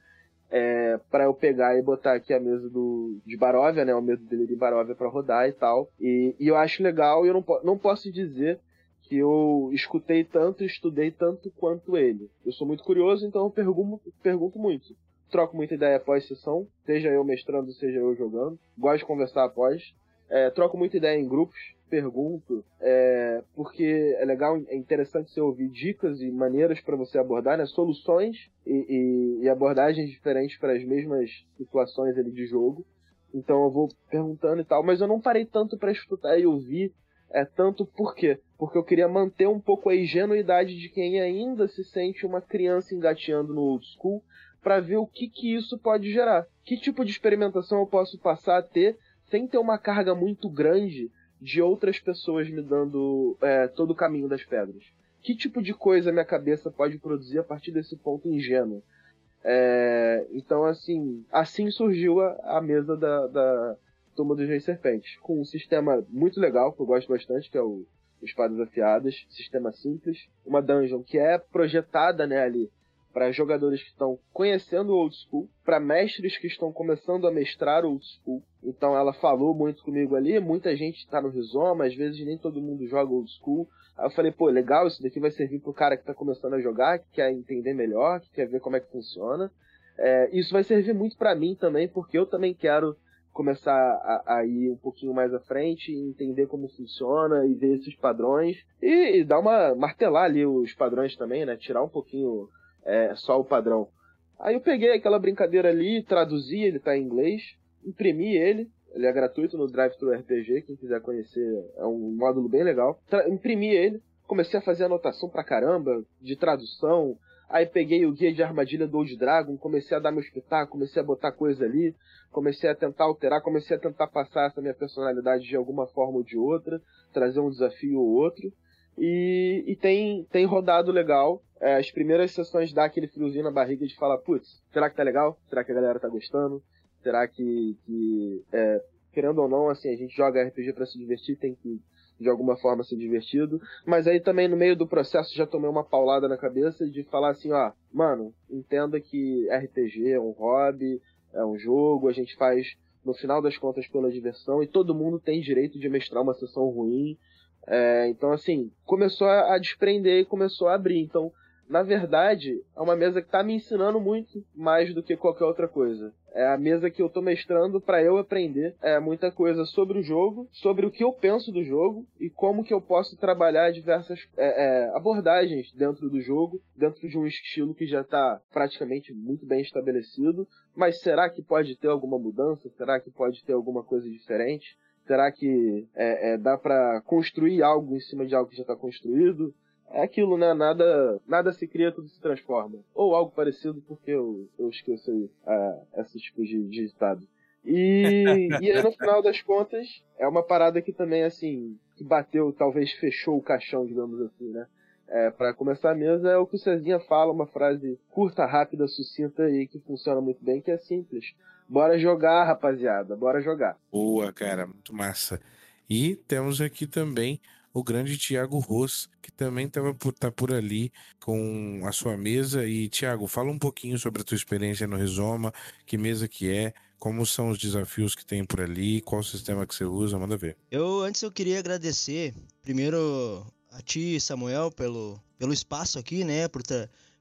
é, para eu pegar e botar aqui a mesa do de Baróvia, né, o medo dele de Baróvia para rodar e tal. E, e, eu acho legal e eu não, não posso dizer que eu escutei tanto, estudei tanto quanto ele. Eu sou muito curioso, então eu pergunto, pergunto muito troco muita ideia após sessão, seja eu mestrando, seja eu jogando. Gosto de conversar após. É, troco muita ideia em grupos, pergunto, é, porque é legal, é interessante você ouvir dicas e maneiras para você abordar, né, soluções e, e, e abordagens diferentes para as mesmas situações ali de jogo. Então eu vou perguntando e tal, mas eu não parei tanto para escutar e ouvir é tanto por quê? Porque eu queria manter um pouco a ingenuidade de quem ainda se sente uma criança engateando no old school para ver o que, que isso pode gerar. Que tipo de experimentação eu posso passar a ter sem ter uma carga muito grande de outras pessoas me dando é, todo o caminho das pedras? Que tipo de coisa minha cabeça pode produzir a partir desse ponto ingênuo? É, então, assim, assim surgiu a, a mesa da, da Turma dos Reis Serpentes, com um sistema muito legal, que eu gosto bastante, que é o Espadas Afiadas, sistema simples, uma dungeon que é projetada né, ali para jogadores que estão conhecendo o old school, para mestres que estão começando a mestrar o old school. Então ela falou muito comigo ali, muita gente está no rizoma, às vezes nem todo mundo joga old school. Aí eu falei, pô, legal, isso daqui vai servir pro cara que está começando a jogar, que quer entender melhor, que quer ver como é que funciona. É, isso vai servir muito para mim também, porque eu também quero começar a, a, ir um pouquinho mais à frente, entender como funciona e ver esses padrões e, e dar uma martelar ali os padrões também, né? Tirar um pouquinho é, só o padrão. Aí eu peguei aquela brincadeira ali, traduzi, ele tá em inglês, imprimi ele, ele é gratuito no Drive Thru RPG, quem quiser conhecer, é um módulo bem legal. Tra imprimi ele, comecei a fazer anotação pra caramba, de tradução, Aí peguei o guia de armadilha do Old Dragon, comecei a dar meu espetáculo, comecei a botar coisa ali, comecei a tentar alterar, comecei a tentar passar essa minha personalidade de alguma forma ou de outra, trazer um desafio ou outro. E, e tem, tem rodado legal. É, as primeiras sessões dá aquele friozinho na barriga de falar, putz, será que tá legal? Será que a galera tá gostando? Será que, que é, querendo ou não, assim, a gente joga RPG para se divertir, tem que de alguma forma ser divertido. Mas aí também no meio do processo já tomei uma paulada na cabeça de falar assim, ó, mano, entenda que RPG é um hobby, é um jogo, a gente faz no final das contas pela diversão e todo mundo tem direito de mestrar uma sessão ruim. É, então assim, começou a desprender e começou a abrir. Então na verdade, é uma mesa que está me ensinando muito mais do que qualquer outra coisa. É a mesa que eu estou mestrando para eu aprender é, muita coisa sobre o jogo, sobre o que eu penso do jogo e como que eu posso trabalhar diversas é, é, abordagens dentro do jogo, dentro de um estilo que já está praticamente muito bem estabelecido. Mas será que pode ter alguma mudança? Será que pode ter alguma coisa diferente? Será que é, é, dá para construir algo em cima de algo que já está construído? é aquilo, né? Nada, nada se cria, tudo se transforma. Ou algo parecido, porque eu, eu esqueço aí, uh, esse tipo de, de ditado. E, e aí, no final das contas, é uma parada que também, assim, que bateu, talvez fechou o caixão, digamos assim, né? É, para começar a mesa, é o que o Cezinha fala, uma frase curta, rápida, sucinta e que funciona muito bem, que é simples. Bora jogar, rapaziada, bora jogar. Boa, cara, muito massa. E temos aqui também o grande Tiago Ros, que também estava por, tá por ali com a sua mesa. E, Tiago, fala um pouquinho sobre a tua experiência no Rizoma, que mesa que é, como são os desafios que tem por ali, qual sistema que você usa, manda ver. Eu, antes eu queria agradecer, primeiro a ti, Samuel, pelo, pelo espaço aqui, né, por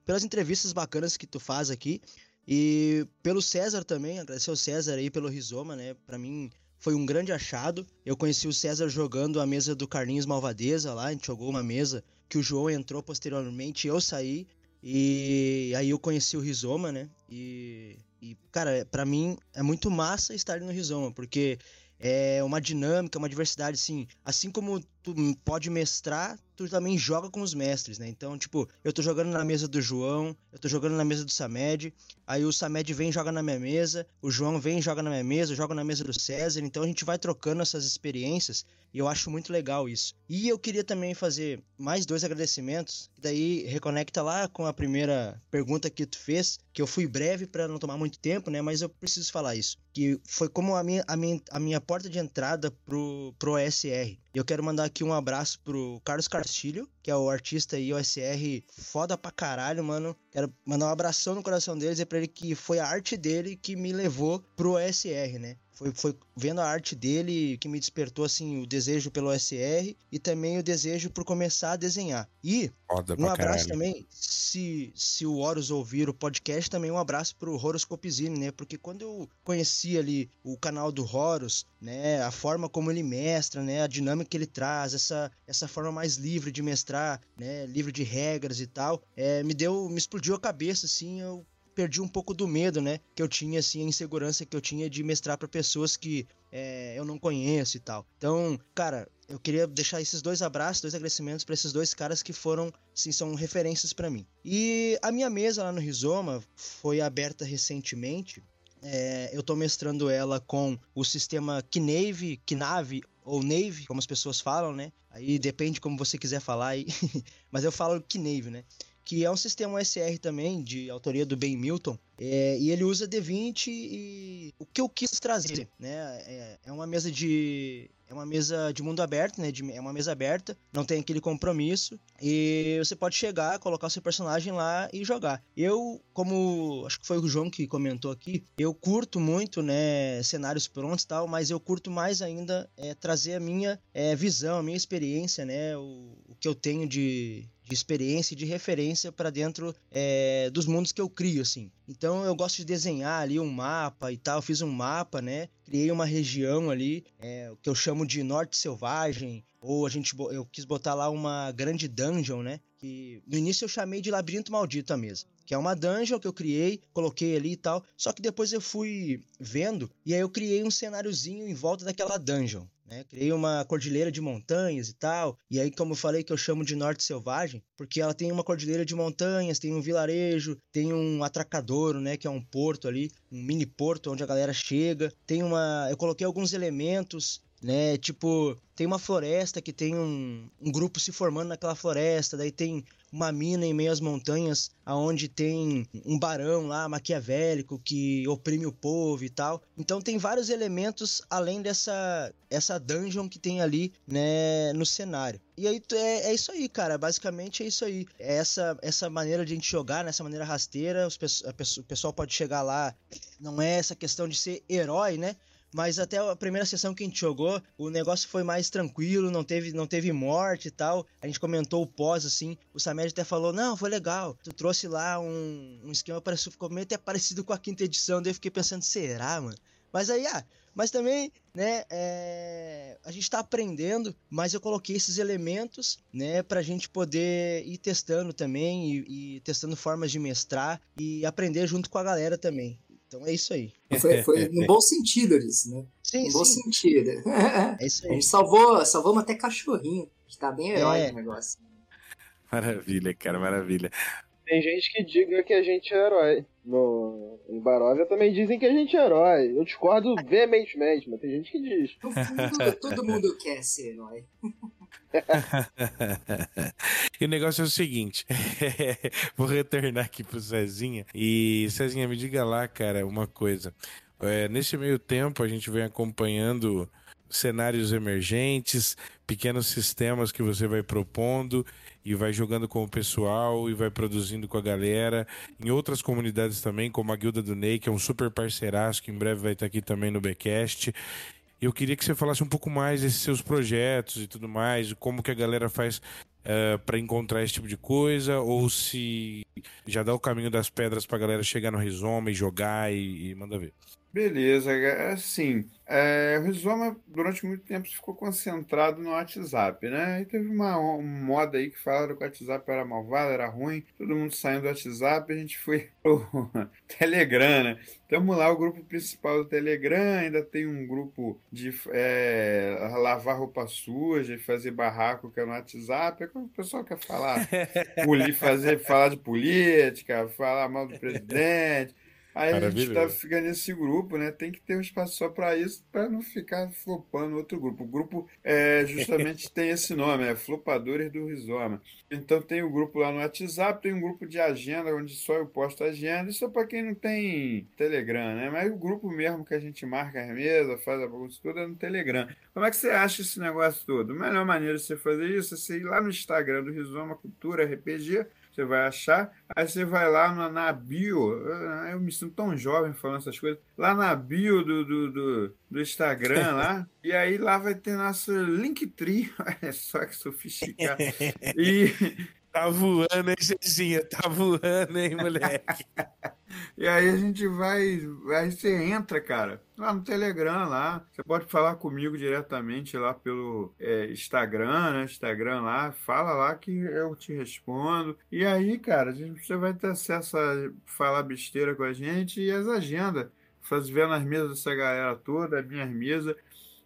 pelas entrevistas bacanas que tu faz aqui. E pelo César também, agradecer ao César aí pelo Rizoma, né, pra mim foi um grande achado. Eu conheci o César jogando a mesa do Carlinhos Malvadeza lá, a gente jogou uma mesa que o João entrou posteriormente, eu saí e aí eu conheci o Rizoma, né? E, e cara, para mim é muito massa estar no Rizoma, porque é uma dinâmica, uma diversidade, assim. Assim como tu pode mestrar, tu também joga com os mestres, né? Então, tipo, eu tô jogando na mesa do João, eu tô jogando na mesa do Samed, aí o Samed vem e joga na minha mesa, o João vem e joga na minha mesa, eu jogo na mesa do César, então a gente vai trocando essas experiências e eu acho muito legal isso. E eu queria também fazer mais dois agradecimentos, que daí reconecta lá com a primeira pergunta que tu fez, que eu fui breve para não tomar muito tempo, né? Mas eu preciso falar isso, que foi como a minha, a minha, a minha porta de entrada pro, pro OSR. Eu quero mandar aqui um abraço pro Carlos Castilho, que é o artista e OSR foda pra caralho, mano. Quero mandar um abração no coração dele, dizer pra ele que foi a arte dele que me levou pro OSR, né? Foi, foi vendo a arte dele que me despertou assim o desejo pelo SR e também o desejo por começar a desenhar. E Foda um abraço caralho. também, se, se o Horus ouvir o podcast, também um abraço pro Horoscopizine, né? Porque quando eu conheci ali o canal do Horus, né, a forma como ele mestra, né, a dinâmica que ele traz, essa, essa forma mais livre de mestrar, né, livre de regras e tal, é, me deu, me explodiu a cabeça, assim, eu perdi um pouco do medo, né? Que eu tinha, assim, a insegurança que eu tinha de mestrar para pessoas que é, eu não conheço e tal. Então, cara, eu queria deixar esses dois abraços, dois agradecimentos para esses dois caras que foram, sim, são referências para mim. E a minha mesa lá no Rizoma foi aberta recentemente. É, eu tô mestrando ela com o sistema Knave, Knave ou Nave, como as pessoas falam, né? Aí depende como você quiser falar aí. Mas eu falo Knave, né? Que é um sistema OSR também, de autoria do Ben Milton, é, e ele usa D20 e o que eu quis trazer, né, é, é uma mesa de é uma mesa de mundo aberto, né? De, é uma mesa aberta, não tem aquele compromisso. E você pode chegar, colocar o seu personagem lá e jogar. Eu, como acho que foi o João que comentou aqui, eu curto muito, né? Cenários prontos e tal, mas eu curto mais ainda é, trazer a minha é, visão, a minha experiência, né? O, o que eu tenho de, de experiência e de referência para dentro é, dos mundos que eu crio, assim. Então eu gosto de desenhar ali um mapa e tal. Fiz um mapa, né? Criei uma região ali, é, que eu chamo de Norte Selvagem, ou a gente eu quis botar lá uma grande dungeon, né? Que no início eu chamei de Labirinto Maldito a mesa. Que é uma dungeon que eu criei, coloquei ali e tal. Só que depois eu fui vendo e aí eu criei um cenáriozinho em volta daquela dungeon. Né? Criei uma cordilheira de montanhas e tal. E aí, como eu falei que eu chamo de Norte Selvagem, porque ela tem uma cordilheira de montanhas, tem um vilarejo, tem um atracadouro, né? Que é um porto ali, um mini porto onde a galera chega. Tem uma. Eu coloquei alguns elementos né? Tipo, tem uma floresta que tem um, um grupo se formando naquela floresta, daí tem uma mina em meio às montanhas, aonde tem um barão lá maquiavélico que oprime o povo e tal. Então tem vários elementos além dessa essa dungeon que tem ali, né, no cenário. E aí é, é isso aí, cara. Basicamente é isso aí. É essa essa maneira de a gente jogar, nessa maneira rasteira, os, a, o pessoal pode chegar lá. Não é essa questão de ser herói, né? Mas até a primeira sessão que a gente jogou, o negócio foi mais tranquilo, não teve, não teve morte e tal. A gente comentou o pós, assim. O Samed até falou: Não, foi legal. Tu trouxe lá um, um esquema, parece, ficou meio até parecido com a quinta edição. Daí eu fiquei pensando: será, mano? Mas aí, ah, mas também, né, é... a gente tá aprendendo, mas eu coloquei esses elementos, né, pra gente poder ir testando também e, e testando formas de mestrar e aprender junto com a galera também. Então é isso aí. Foi, foi no bom sentido isso, né? Sim, no bom sim. sentido. É isso aí. A gente salvou, salvamos até cachorrinho. Gente tá bem herói É. no negócio. Maravilha, cara, maravilha. Tem gente que diga que a gente é herói. No, em Baróvia também dizem que a gente é herói. Eu discordo veementemente, mas tem gente que diz. No fundo, todo mundo quer ser herói. e o negócio é o seguinte: vou retornar aqui pro Cezinha. E Cezinha, me diga lá, cara, uma coisa. É, nesse meio tempo, a gente vem acompanhando cenários emergentes, pequenos sistemas que você vai propondo e vai jogando com o pessoal e vai produzindo com a galera. Em outras comunidades também, como a Guilda do Ney, que é um super parceiraço, que em breve vai estar aqui também no Becast. Eu queria que você falasse um pouco mais desses seus projetos e tudo mais, como que a galera faz para encontrar esse tipo de coisa, ou se já dá o caminho das pedras pra galera chegar no Rizoma e jogar e, e manda ver. Beleza, assim, é, o Rizoma durante muito tempo ficou concentrado no WhatsApp, né? E teve uma, uma moda aí que falaram que o WhatsApp era malvado, era ruim, todo mundo saindo do WhatsApp, a gente foi pro Telegram, né? Estamos lá, o grupo principal do Telegram, ainda tem um grupo de é, lavar roupa suja e fazer barraco que é no WhatsApp, é quando o pessoal quer falar, fazer, falar de política, falar mal do presidente. Aí a gente tá ficando nesse grupo, né? Tem que ter um espaço só para isso, para não ficar flopando outro grupo. O grupo é, justamente tem esse nome, é Flopadores do Rizoma. Então tem o grupo lá no WhatsApp, tem um grupo de agenda, onde só eu posto agenda. Isso é para quem não tem Telegram, né? Mas o grupo mesmo que a gente marca as mesas, faz a bagunça toda é no Telegram. Como é que você acha esse negócio todo? A melhor maneira de você fazer isso é você ir lá no Instagram do Rizoma Cultura RPG, você vai achar. Aí você vai lá na, na bio. Eu me sinto tão jovem falando essas coisas. Lá na bio do, do, do, do Instagram lá. e aí lá vai ter nosso Linktree. Olha só que sofisticado. E. Tá voando, hein, Cezinha? Tá voando, hein, moleque? e aí a gente vai. Aí você entra, cara, lá no Telegram lá. Você pode falar comigo diretamente lá pelo é, Instagram, né? Instagram lá. Fala lá que eu te respondo. E aí, cara, você vai ter acesso a falar besteira com a gente e as agendas. Fazer ver nas mesas dessa galera toda, as minhas mesas.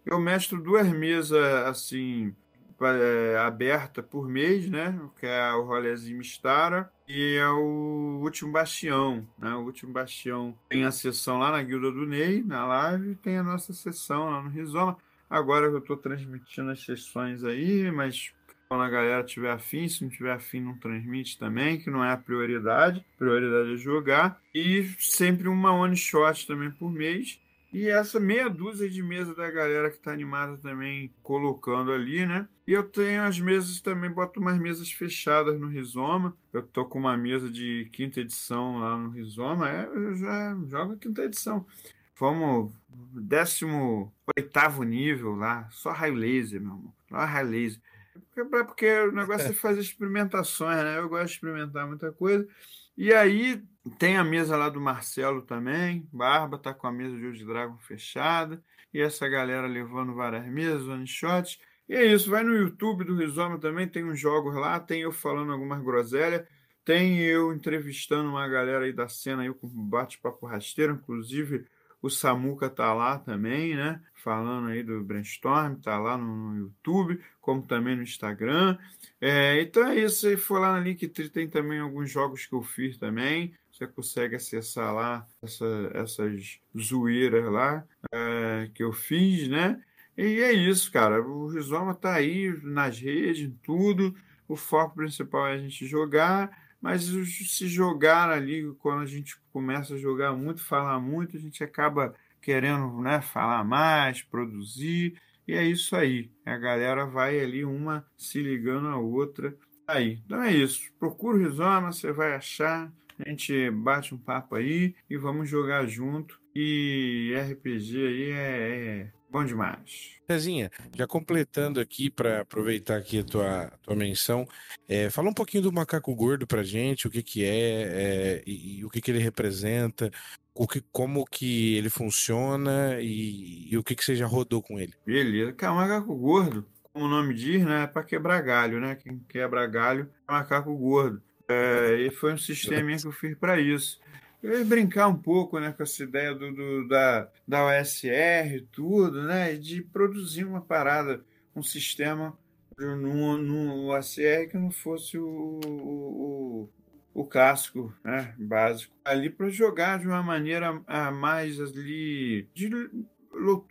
Eu mestro duas mesas assim é, aberta por mês, né? Que é o Rolezinho Mistara e é o Último Bastião, né? O Último Bastião tem a sessão lá na Guilda do Ney, na live, tem a nossa sessão lá no Rizoma. Agora eu estou transmitindo as sessões aí, mas quando a galera tiver afim, se não tiver afim, não transmite também, que não é a prioridade. A prioridade é jogar. E sempre uma one shot também por mês. E essa meia dúzia de mesa da galera que tá animada também colocando ali, né? E eu tenho as mesas também, boto umas mesas fechadas no Rizoma. Eu tô com uma mesa de quinta edição lá no Rizoma. É, eu já jogo quinta edição. Fomos 18 nível lá, só raio laser, meu irmão. Só raio laser. Porque, porque o negócio é fazer experimentações, né? Eu gosto de experimentar muita coisa. E aí tem a mesa lá do Marcelo também. Barba tá com a mesa de Old Dragon fechada. E essa galera levando várias mesas, one shots. E é isso, vai no YouTube do Rizoma também, tem uns jogos lá, tem eu falando algumas groselhas, tem eu entrevistando uma galera aí da cena aí com bate-papo rasteiro, inclusive o Samuca tá lá também, né? Falando aí do Brainstorm, tá lá no, YouTube, como também no Instagram. É, então é isso, se for lá na Linktree tem também alguns jogos que eu fiz também. Você consegue acessar lá essa, essas zoeiras lá é, que eu fiz, né? E é isso, cara. O Rizoma tá aí nas redes, em tudo. O foco principal é a gente jogar, mas se jogar ali, quando a gente começa a jogar muito, falar muito, a gente acaba querendo né, falar mais, produzir. E é isso aí. A galera vai ali, uma se ligando à outra. Aí. Então é isso. Procura o Rizoma, você vai achar. A gente bate um papo aí e vamos jogar junto. E RPG aí é, é bom demais. Cezinha, já completando aqui para aproveitar aqui a tua, tua menção, é, fala um pouquinho do macaco gordo pra gente, o que que é, é e, e, o que que ele representa, o que, como que ele funciona e, e, o que que você já rodou com ele. Beleza, cara, o macaco gordo, como o nome diz, né, é para quebrar galho, né? Quem quebra galho é macaco gordo. É, e foi um sistema que eu fiz para isso. Ia brincar um pouco né, com essa ideia do, do da, da OSR e tudo, né? De produzir uma parada, um sistema no, no OSR que não fosse o, o, o clássico, né, básico, ali para jogar de uma maneira a mais ali de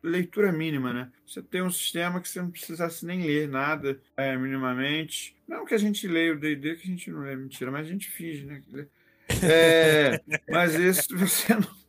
leitura mínima, né? Você tem um sistema que você não precisasse nem ler nada é, minimamente. Não que a gente leia o D&D, que a gente não lê, mentira, mas a gente finge, né? É, mas esse você não...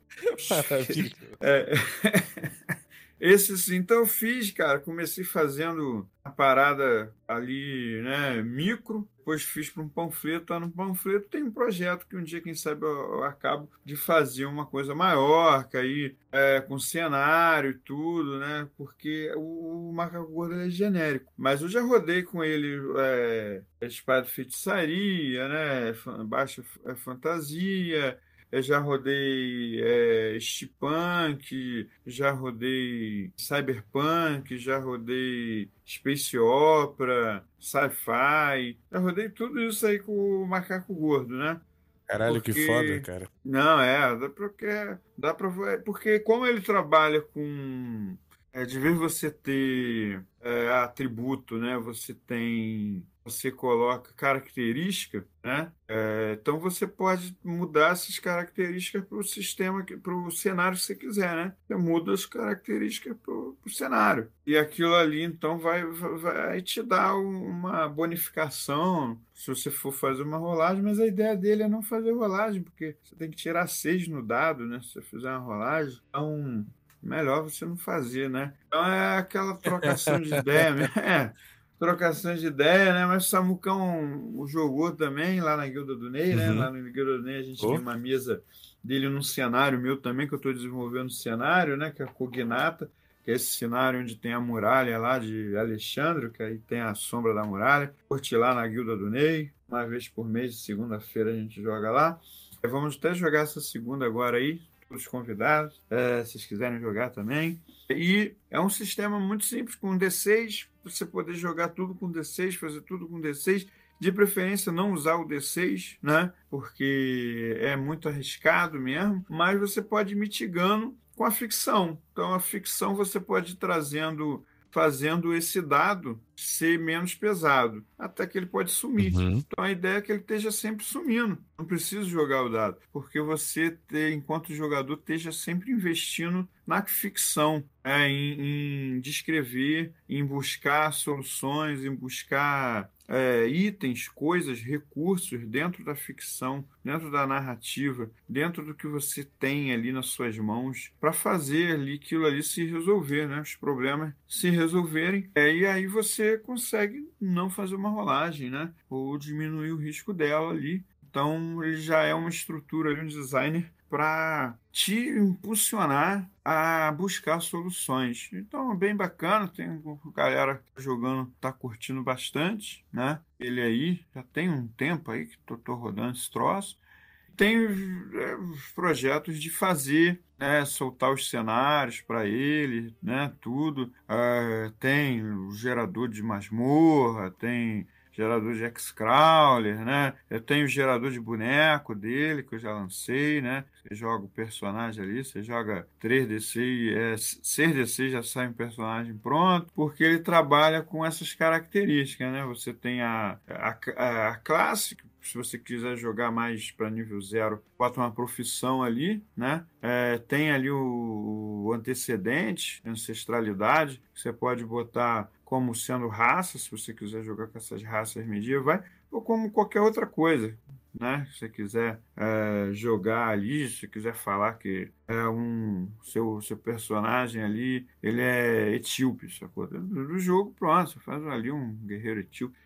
É, esses, então eu fiz, cara, comecei fazendo a parada ali, né, micro, depois fiz para um panfleto, tá no panfleto. Tem um projeto que um dia, quem sabe, eu, eu acabo de fazer uma coisa maior, que aí é, com cenário e tudo, né, porque o, o Macaco Gordo é genérico, mas eu já rodei com ele é, Espada Feitiçaria, né, Baixa Fantasia, eu já rodei é, steampunk, já rodei cyberpunk, já rodei space opera, sci-fi, já rodei tudo isso aí com o macaco gordo, né? Caralho, porque... que foda, cara. Não, é, dá porque dá pra, porque como ele trabalha com é, de vez você ter é, atributo, né? Você tem você coloca característica, né? É, então você pode mudar essas características para o sistema, para o cenário que você quiser, né? Você muda as características para o cenário. E aquilo ali, então, vai, vai te dar uma bonificação se você for fazer uma rolagem, mas a ideia dele é não fazer rolagem, porque você tem que tirar seis no dado, né? Se você fizer uma rolagem. Então, melhor você não fazer, né? Então é aquela trocação de ideia. É trocação de ideia, né? Mas o Samucão jogou também lá na Guilda do Ney, né? Uhum. Lá na Guilda do Ney a gente oh. tem uma mesa dele num cenário meu também, que eu estou desenvolvendo um cenário, né? Que é a Cognata, que é esse cenário onde tem a muralha lá de Alexandre, que aí tem a sombra da muralha. Curte lá na Guilda do Ney, uma vez por mês, segunda-feira a gente joga lá. Vamos até jogar essa segunda agora aí, todos convidados, se vocês quiserem jogar também. E é um sistema muito simples, com D6, você poder jogar tudo com D6, fazer tudo com D6. De preferência, não usar o D6, né? Porque é muito arriscado mesmo. Mas você pode ir mitigando com a ficção. Então, a ficção você pode ir trazendo fazendo esse dado ser menos pesado, até que ele pode sumir. Uhum. Então a ideia é que ele esteja sempre sumindo. Não precisa jogar o dado, porque você, ter, enquanto jogador, esteja sempre investindo na ficção, é, em, em descrever, em buscar soluções, em buscar é, itens, coisas, recursos dentro da ficção, dentro da narrativa, dentro do que você tem ali nas suas mãos, para fazer ali aquilo ali se resolver, né? Os problemas se resolverem. É, e aí você consegue não fazer uma rolagem, né? Ou diminuir o risco dela ali. Então ele já é uma estrutura um designer para te impulsionar a buscar soluções. Então, bem bacana, tem galera jogando, tá curtindo bastante, né? Ele aí já tem um tempo aí que tô, tô rodando esse troço. Tem é, os projetos de fazer, né, soltar os cenários para ele, né, tudo. Uh, tem o gerador de masmorra, tem gerador de X-Crawler, né? Eu tenho o gerador de boneco dele, que eu já lancei, né? Você joga o personagem ali, você joga 3DC, é, 6DC já sai um personagem pronto, porque ele trabalha com essas características, né? Você tem a, a, a classe, se você quiser jogar mais para nível zero, bota uma profissão ali, né? É, tem ali o, o antecedente, ancestralidade, você pode botar como sendo raça, se você quiser jogar com essas raças medievais, ou como qualquer outra coisa. Né? Se você quiser é, jogar ali, se você quiser falar que é um seu, seu personagem ali, ele é etíope, sacou? Do jogo, pronto, você faz ali um guerreiro etíope.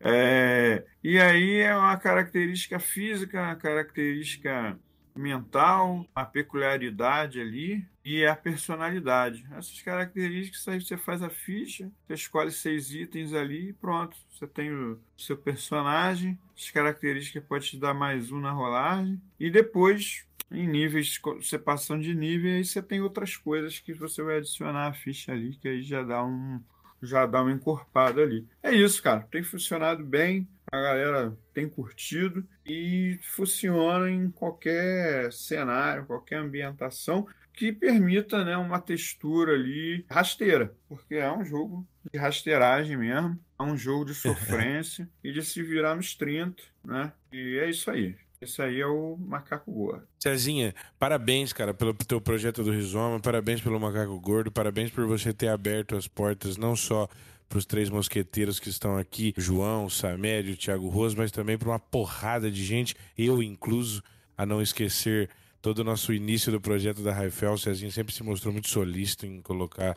É, e aí é uma característica física, uma característica mental, a peculiaridade ali e a personalidade. Essas características aí você faz a ficha, você escolhe seis itens ali e pronto. Você tem o seu personagem, as características pode te dar mais um na rolagem e depois em níveis, você passando de nível, aí você tem outras coisas que você vai adicionar à ficha ali, que aí já dá um já dá uma encorpada ali. É isso, cara. Tem funcionado bem a galera tem curtido e funciona em qualquer cenário, qualquer ambientação que permita né, uma textura ali rasteira, porque é um jogo de rasteiragem mesmo, é um jogo de sofrência e de se virar nos 30, né? E é isso aí. Esse aí é o Macaco Gordo. Cezinha, parabéns, cara, pelo teu projeto do Rizoma, parabéns pelo Macaco Gordo, parabéns por você ter aberto as portas não só para os três mosqueteiros que estão aqui, João, Samério, Thiago Rose, mas também para uma porrada de gente, eu incluso, a não esquecer todo o nosso início do projeto da Raifel. O Cezinho sempre se mostrou muito solícito em colocar,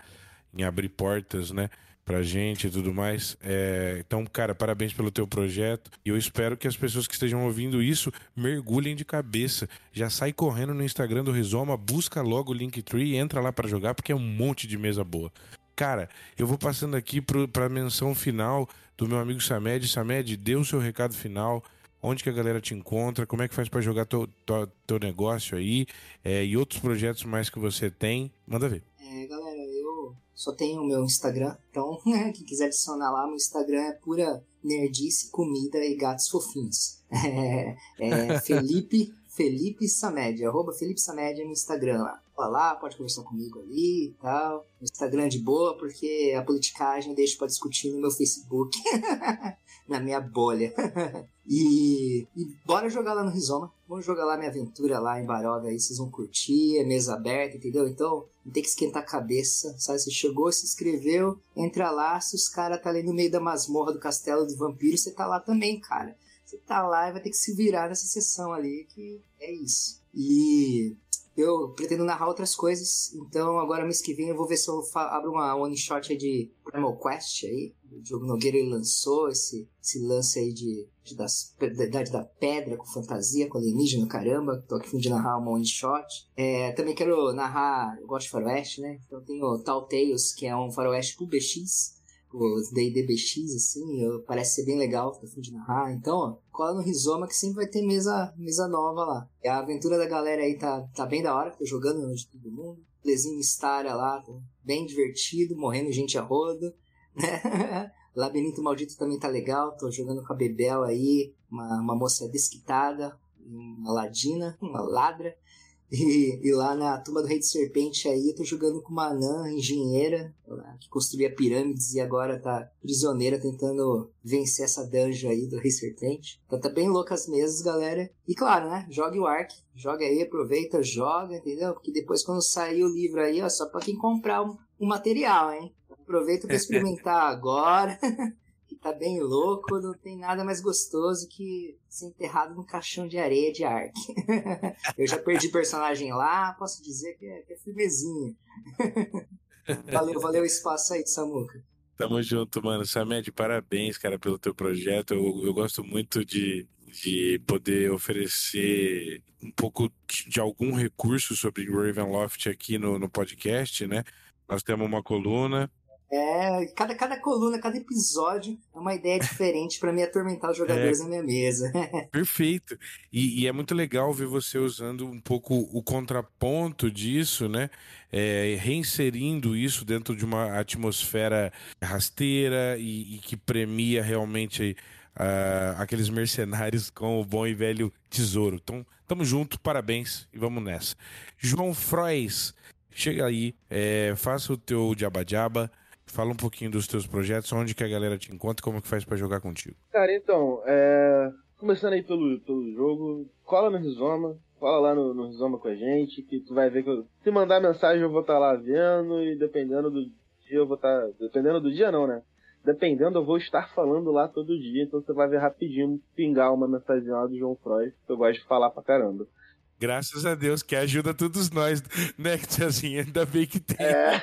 em abrir portas, né? Pra gente e tudo mais. É, então, cara, parabéns pelo teu projeto. E eu espero que as pessoas que estejam ouvindo isso mergulhem de cabeça. Já sai correndo no Instagram do Rizoma, busca logo o Linktree e entra lá para jogar, porque é um monte de mesa boa. Cara, eu vou passando aqui para a menção final do meu amigo Samed. Samed, dê o seu recado final. Onde que a galera te encontra? Como é que faz para jogar teu, teu, teu, negócio aí? É, e outros projetos mais que você tem? Manda ver. É, galera, só tenho o meu Instagram. Então, né, quem quiser adicionar lá, meu Instagram é pura nerdice, comida e gatos fofinhos. É, é Felipe Felipe Samed, arroba Felipe Samed no Instagram lá. Vai lá, pode conversar comigo ali e tal. Instagram de boa, porque a politicagem deixa pra discutir no meu Facebook. na minha bolha. e, e, bora jogar lá no Rizoma. Vamos jogar lá minha aventura lá em Baroga aí, vocês vão curtir, é mesa aberta, entendeu? Então, não tem que esquentar a cabeça, sabe? Você chegou, se inscreveu, entra lá, se os caras tá ali no meio da masmorra do castelo do vampiro, você tá lá também, cara. Você tá lá e vai ter que se virar nessa sessão ali, que é isso. E eu pretendo narrar outras coisas, então agora mês que vem eu vou ver se eu abro uma one shot de Primal Quest aí. O jogo Nogueira ele lançou esse, esse lance aí de, de das, da Idade da Pedra com fantasia, com alienígena, caramba. Tô aqui fim de narrar uma one shot. É, também quero narrar, eu gosto de faroeste, né? Então tem o Tall Tales, que é um faroeste pro BX os D&DBX, assim, parece ser bem legal, fica fim de narrar. Então, ó, cola no Rizoma que sempre vai ter mesa, mesa nova lá. E a aventura da galera aí tá, tá bem da hora, tô jogando de todo mundo. Lezinho Staria lá, tá bem divertido, morrendo gente a rodo, né? Labirinto Maldito também tá legal, tô jogando com a Bebel aí, uma, uma moça desquitada, uma ladina, uma ladra. E, e, lá na tumba do Rei de Serpente aí, eu tô jogando com uma anã engenheira, que construía pirâmides e agora tá prisioneira tentando vencer essa dungeon aí do Rei Serpente. Então tá bem louca as mesas, galera. E claro, né? Jogue o Ark. Joga aí, aproveita, joga, entendeu? Porque depois quando sair o livro aí, ó, só pra quem comprar um, um material, hein? Aproveita para experimentar agora. tá bem louco, não tem nada mais gostoso que ser enterrado num caixão de areia de Ark. eu já perdi personagem lá, posso dizer que é, que é firmezinha. valeu, valeu o espaço aí de Samuca. Tamo junto, mano. Samed, parabéns, cara, pelo teu projeto. Eu, eu gosto muito de, de poder oferecer um pouco de, de algum recurso sobre Ravenloft aqui no, no podcast, né? Nós temos uma coluna É, cada, cada coluna, cada episódio é uma ideia diferente para me atormentar os jogadores é, na minha mesa. perfeito. E, e, é muito legal ver você usando um pouco o contraponto disso, né? É, reinserindo isso dentro de uma atmosfera rasteira e, e que premia realmente uh, aqueles mercenários com o bom e velho tesouro. Então, tamo junto, parabéns e vamos nessa. João Frois, chega aí, é, faça o teu diaba-diaba Fala um pouquinho dos teus projetos, onde que a galera te encontra, como que faz para jogar contigo. Cara, então, é... começando aí pelo, pelo jogo, cola no Rizoma, cola lá no, no Rizoma com a gente, que tu vai ver que eu... se mandar mensagem eu vou estar tá lá vendo e dependendo do dia eu vou estar, tá... dependendo do dia não, né? Dependendo, eu vou estar falando lá todo dia, então você vai ver rapidinho pingar uma mensagem lá do João Freud, que eu gosto de falar pra caramba. Graças a Deus, que ajuda todos nós, né, Tiazinha? Ainda bem que tem. É.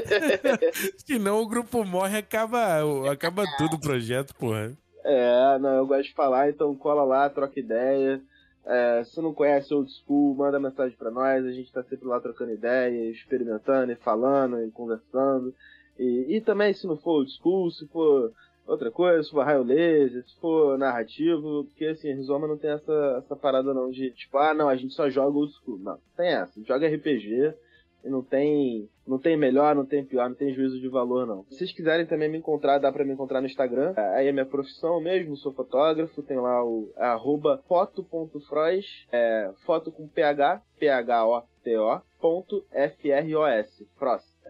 Senão o grupo morre acaba, acaba tudo o projeto, porra. É, não, eu gosto de falar, então cola lá, troca ideia. É, se não conhece Old School, manda mensagem para nós, a gente tá sempre lá trocando ideia, experimentando e falando e conversando. E, e também, se não for Old School, se for outra coisa, se for raio laser, se for narrativo, porque assim, Rizoma não tem essa, essa parada não de tipo, ah não, a gente só joga old school. Não, tem essa, joga RPG e não tem, não tem melhor, não tem pior, não tem juízo de valor não. Se vocês quiserem também me encontrar, dá pra me encontrar no Instagram, aí é minha profissão mesmo, sou fotógrafo, tem lá o é arroba é, foto com PH, P-H-O-T-O, ponto F-R-O-S,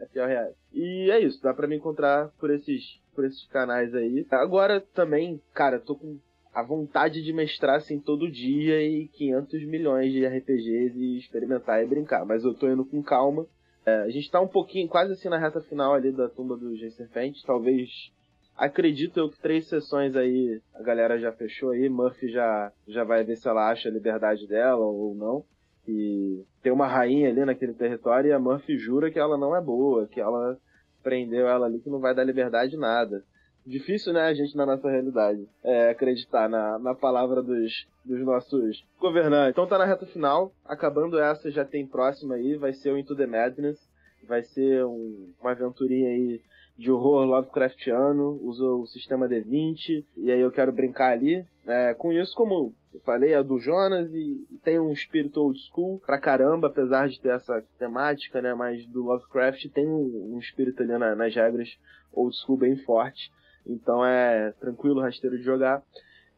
Frost, F-R-O-S. E é isso, dá pra me encontrar por esses por esses canais aí. Agora também, cara, tô com a vontade de mestrar assim todo dia e 500 milhões de RPGs e experimentar e brincar, mas eu tô indo com calma. É, a gente tá um pouquinho, quase assim na reta final ali da tumba do G Serpente, talvez acredito eu que três sessões aí a galera já fechou aí, Murphy já, já vai ver se ela acha a liberdade dela ou não. E tem uma rainha ali naquele território e a Murphy jura que ela não é boa, que ela prendeu ela ali que não vai dar liberdade nada. Difícil, né, a gente na nossa realidade é, acreditar na, na palavra dos, dos nossos governantes. Então tá na reta final, acabando essa, já tem próxima aí, vai ser o Into the Madness, vai ser um, uma aventurinha aí de horror Lovecraftiano, usa o sistema D20, e aí eu quero brincar ali. É, com isso, como eu falei, é do Jonas e tem um espírito old school pra caramba, apesar de ter essa temática, né? Mas do Lovecraft tem um, um espírito ali na, nas regras old school bem forte. Então é tranquilo, rasteiro de jogar.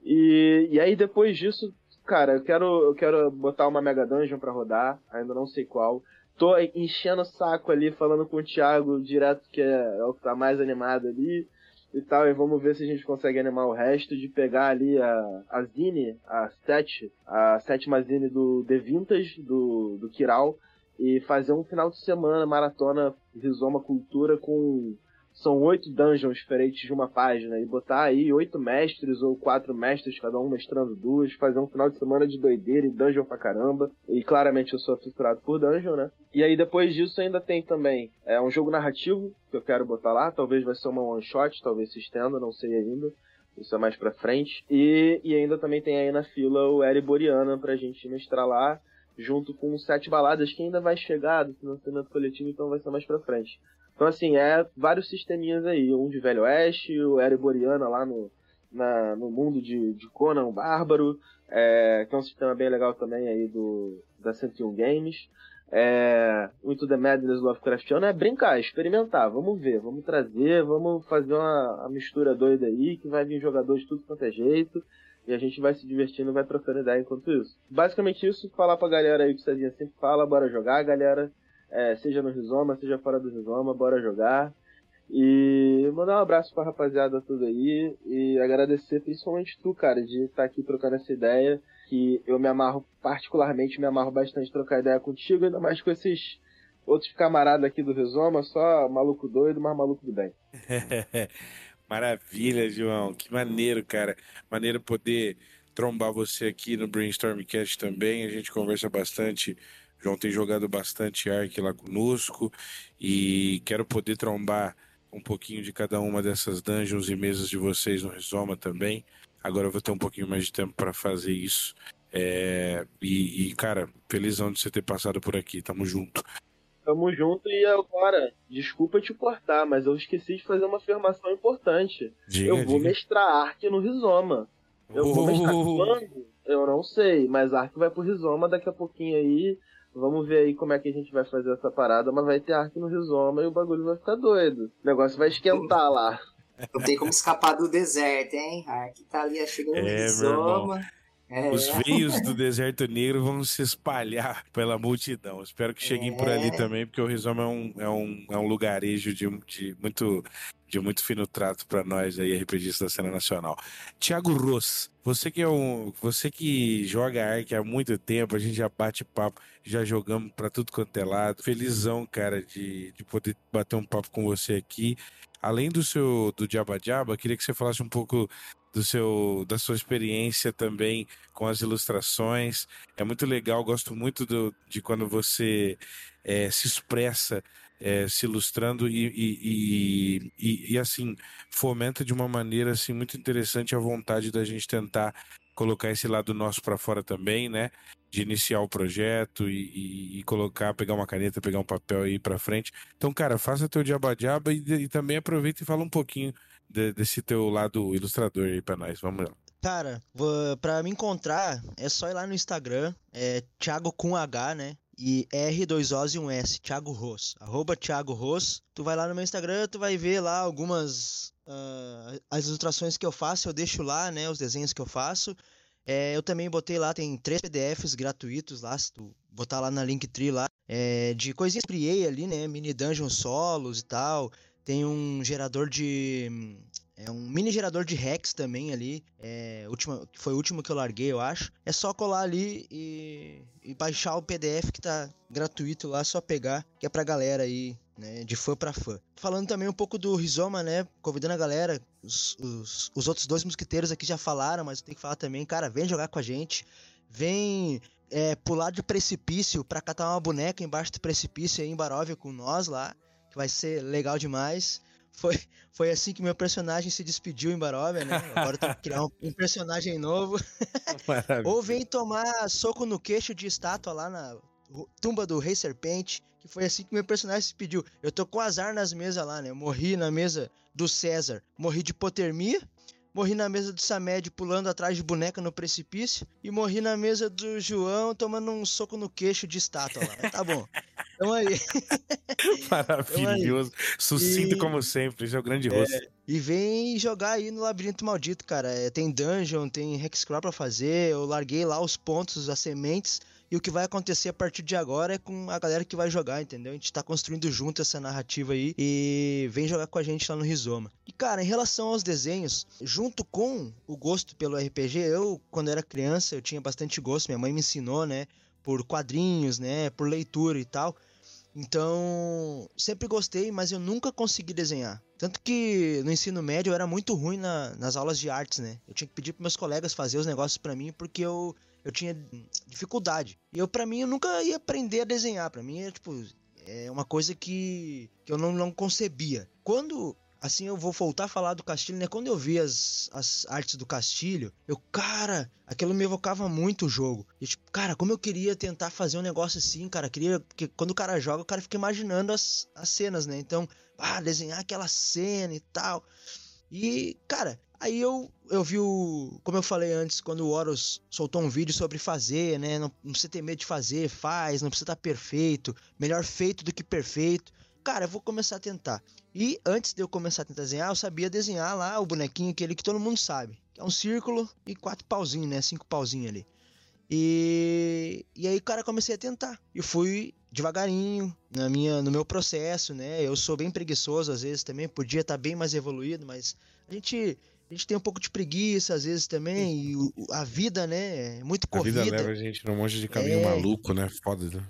E, e aí depois disso, cara, eu quero, eu quero botar uma Mega Dungeon pra rodar, ainda não sei qual. Tô enchendo o saco ali, falando com o Thiago direto, que é, o que tá mais animado ali e tal, e vamos ver se a gente consegue animar o resto de pegar ali a, a Zine, a Sete, a sétima Zine do The Vintage, do, do Kiral, e fazer um final de semana maratona Rizoma Cultura com são oito dungeons diferentes de uma página e botar aí oito mestres ou quatro mestres, cada um mestrando duas, fazer um final de semana de doideira e dungeon pra caramba. E claramente eu sou fissurado por dungeon, né? E aí depois disso ainda tem também é um jogo narrativo que eu quero botar lá, talvez vai ser uma one shot, talvez se estenda, não sei ainda. Isso é mais pra frente. E, e ainda também tem aí na fila o Ereboriana pra gente mestrar lá junto com sete baladas que ainda vai chegar do financiamento coletivo, então vai ser mais pra frente. Então, assim, é vários sisteminhas aí. Um de Velho Oeste, o Ereboriana lá no, na, no mundo de, de Conan, o Bárbaro, é, que é um sistema bem legal também aí do, da 101 Games. É, Into the Madness Lovecraftiano é brincar, experimentar, vamos ver, vamos trazer, vamos fazer uma, uma mistura doida aí, que vai vir jogador de tudo quanto é jeito, e a gente vai se divertindo, vai trocando ideia enquanto isso. Basicamente isso, falar pra galera aí que o Cezinha sempre fala, bora jogar, galera é, seja no Rizoma, seja fora do Rizoma, bora jogar. E mandar um abraço pra rapaziada toda aí e agradecer principalmente tu, cara, de estar tá aqui trocando essa ideia. Que eu me amarro, particularmente me amarro bastante trocar ideia contigo, ainda mais com esses outros camaradas aqui do Rizoma, só maluco doido, mas maluco do bem. Maravilha, João. Que maneiro, cara. Maneiro poder trombar você aqui no Brainstormcast também. A gente conversa bastante João tem jogado bastante Ark lá conosco e quero poder trombar um pouquinho de cada uma dessas dungeons e mesas de vocês no Rizoma também. Agora eu vou ter um pouquinho mais de tempo para fazer isso. É... E, e, cara, felizão de você ter passado por aqui. Tamo junto. Tamo junto e agora, desculpa te cortar, mas eu esqueci de fazer uma afirmação importante. Diga, eu vou diga. mestrar Ark no Rizoma. Eu vou mestrar quando? Eu não sei, mas Ark vai pro Rizoma daqui a pouquinho aí. Vamos ver aí como é que a gente vai fazer essa parada, mas vai ter Ark no Rizoma e o bagulho vai ficar doido. O negócio vai esquentar lá. Não tem como escapar do deserto, hein? A Ark tá ali chegando no É, meu rizoma. É, Os veios do deserto negro vão se espalhar pela multidão. Espero que cheguem por ali É. também, porque o Rizoma é um, é um, é um lugarejo de, de muito, de muito fino trato para nós aí, RPGistas da cena nacional. Tiago Ross, você que é um, você que joga Ark há muito tempo, a gente já bate papo, já jogamos para tudo quanto é lado. Felizão, cara, de, de poder bater um papo com você aqui. Além do seu do Jabba Jabba, queria que você falasse um pouco do seu da sua experiência também com as ilustrações. É muito legal, gosto muito do- de quando você eh, se expressa eh, se ilustrando e, e, e, e- e, assim fomenta de uma maneira assim muito interessante a vontade da gente tentar colocar esse lado nosso para fora também, né? De iniciar o projeto e, e- e colocar, pegar uma caneta, pegar um papel e ir para frente. Então, cara, faça teu diaba diaba e, e também aproveita e fala um pouquinho de- desse teu lado ilustrador aí pra nós. Vamos lá. Cara, pra me encontrar, é só ir lá no Instagram, é Thiago com H, né? E R, dois O's e um S, Thiago Ros. Arroba Thiago Ros. Tu vai lá no meu Instagram, tu vai ver lá algumas. ah, as ilustrações que eu faço, eu deixo lá, né? Os desenhos que eu faço. É, eu também botei lá, tem três PDFs gratuitos lá, se tu botar lá na Linktree lá, é, de coisinhas criei ali, né? Mini dungeon solos e tal. Tem um gerador de. É um mini gerador de hacks também ali. É, última, foi o último que eu larguei, eu acho. É só colar ali e, e baixar o PDF que tá gratuito lá, só pegar, que é pra galera aí, né? De fã pra fã. Falando também um pouco do Rizoma, né? Convidando a galera. Os, os, os outros dois mosquiteiros aqui já falaram, mas eu tenho que falar também, cara, vem jogar com a gente. Vem é, pular de precipício pra catar uma boneca embaixo do precipício aí em Baróvia com nós lá, que vai ser legal demais. Foi, foi assim que meu personagem se despediu em Baróvia, né? Agora eu tenho que criar um, um personagem novo. Ou vem tomar soco no queixo de estátua lá na tumba do Rei Serpente, que foi assim que meu personagem se pediu. Eu tô com azar nas mesas lá, né? Eu morri na mesa do César, morri de hipotermia, morri na mesa do Samed pulando atrás de boneca no precipício e morri na mesa do João tomando um soco no queixo de estátua lá. Tá bom. Então aí. Maravilhoso. Sucinto E- como sempre. Esse é o grande rosto. E vem jogar aí no Labirinto Maldito, cara. É, tem dungeon, tem hexcrawl pra fazer. Eu larguei lá os pontos, as sementes. E o que vai acontecer a partir de agora é com a galera que vai jogar, entendeu? A gente tá construindo junto essa narrativa aí. E vem jogar com a gente lá no Rizoma. E, cara, em relação aos desenhos, junto com o gosto pelo RPG, eu, quando era criança, eu tinha bastante gosto. Minha mãe me ensinou, né? Por quadrinhos, né? Por leitura e tal. Então, sempre gostei, mas eu nunca consegui desenhar. Tanto que no ensino médio eu era muito ruim na- nas aulas de artes, né? Eu tinha que pedir para meus colegas fazer os negócios para mim porque eu, eu tinha dificuldade. E eu, para mim, eu nunca ia aprender a desenhar. Para mim, é tipo, é uma coisa que, que eu não, não concebia. Quando assim eu vou voltar a falar do Castilho, né? Quando eu vi as, as artes do Castilho, eu, cara, aquilo me evocava muito o jogo. E tipo, cara, como eu queria tentar fazer um negócio assim, cara, queria porque quando o cara joga, o cara fica imaginando as, as cenas, né? Então, ah, desenhar aquela cena e tal. E, cara, aí eu, eu vi o. Como eu falei antes, quando o Horus soltou um vídeo sobre fazer, né? Não, não precisa ter medo de fazer, faz, não precisa estar perfeito. Melhor feito do que perfeito. Cara, eu vou começar a tentar. E antes de eu começar a tentar desenhar, eu sabia desenhar lá o bonequinho aquele que todo mundo sabe. Que é um círculo e quatro pauzinhos, né? Cinco pauzinhos ali. E, e aí, cara, comecei a tentar. E fui devagarinho na minha, no meu processo, né? Eu sou bem preguiçoso às vezes também, podia estar bem mais evoluído, mas a gente, a gente tem um pouco de preguiça às vezes também. E o- a vida, né? É muito A vida corrida. leva a gente num monte de caminho É. maluco, né? Foda, né?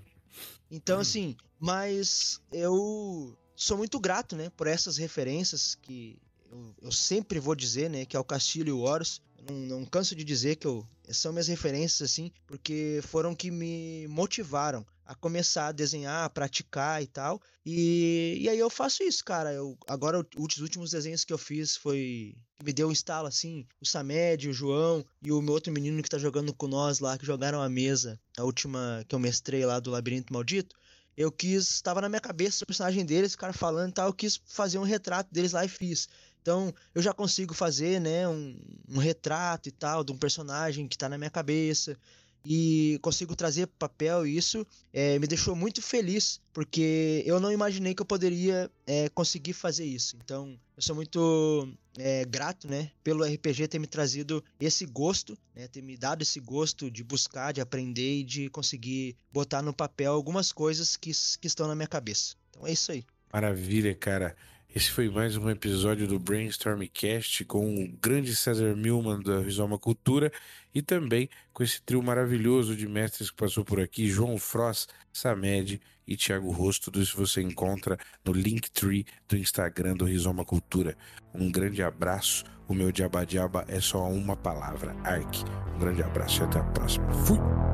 Então, assim, mas eu sou muito grato, né, por essas referências que eu, eu sempre vou dizer, né, que é o Castilho e o Horus. Não, não canso de dizer que eu, são minhas referências, assim, porque foram que me motivaram a começar a desenhar, a praticar e tal. E, e aí eu faço isso, cara. Eu, agora, os últimos desenhos que eu fiz foi. me deu um estalo, assim, o Samed, o João e o meu outro menino que tá jogando com nós lá, que jogaram a mesa, a última que eu mestrei lá do Labirinto Maldito. eu quis, estava na minha cabeça o personagem deles, o cara falando e tal, eu quis fazer um retrato deles lá e fiz. Então, eu já consigo fazer, né, um, um retrato e tal de um personagem que está na minha cabeça. E consigo trazer papel e isso é, me deixou muito feliz porque eu não imaginei que eu poderia é, conseguir fazer isso. Então eu sou muito é, grato né pelo RPG ter me trazido esse gosto né, ter me dado esse gosto de buscar de aprender e de conseguir botar no papel algumas coisas que, que estão na minha cabeça. Então é isso aí. Maravilha cara esse foi mais um episódio do Brainstormcast com o grande César Milman da Rizoma Cultura e também com esse trio maravilhoso de mestres que passou por aqui, João Frost, Samed e Thiago Rosto. Tudo isso você encontra no Linktree do Instagram do Rizoma Cultura. Um grande abraço. O meu diaba diaba é só uma palavra, Ark. Um grande abraço e até a próxima. Fui!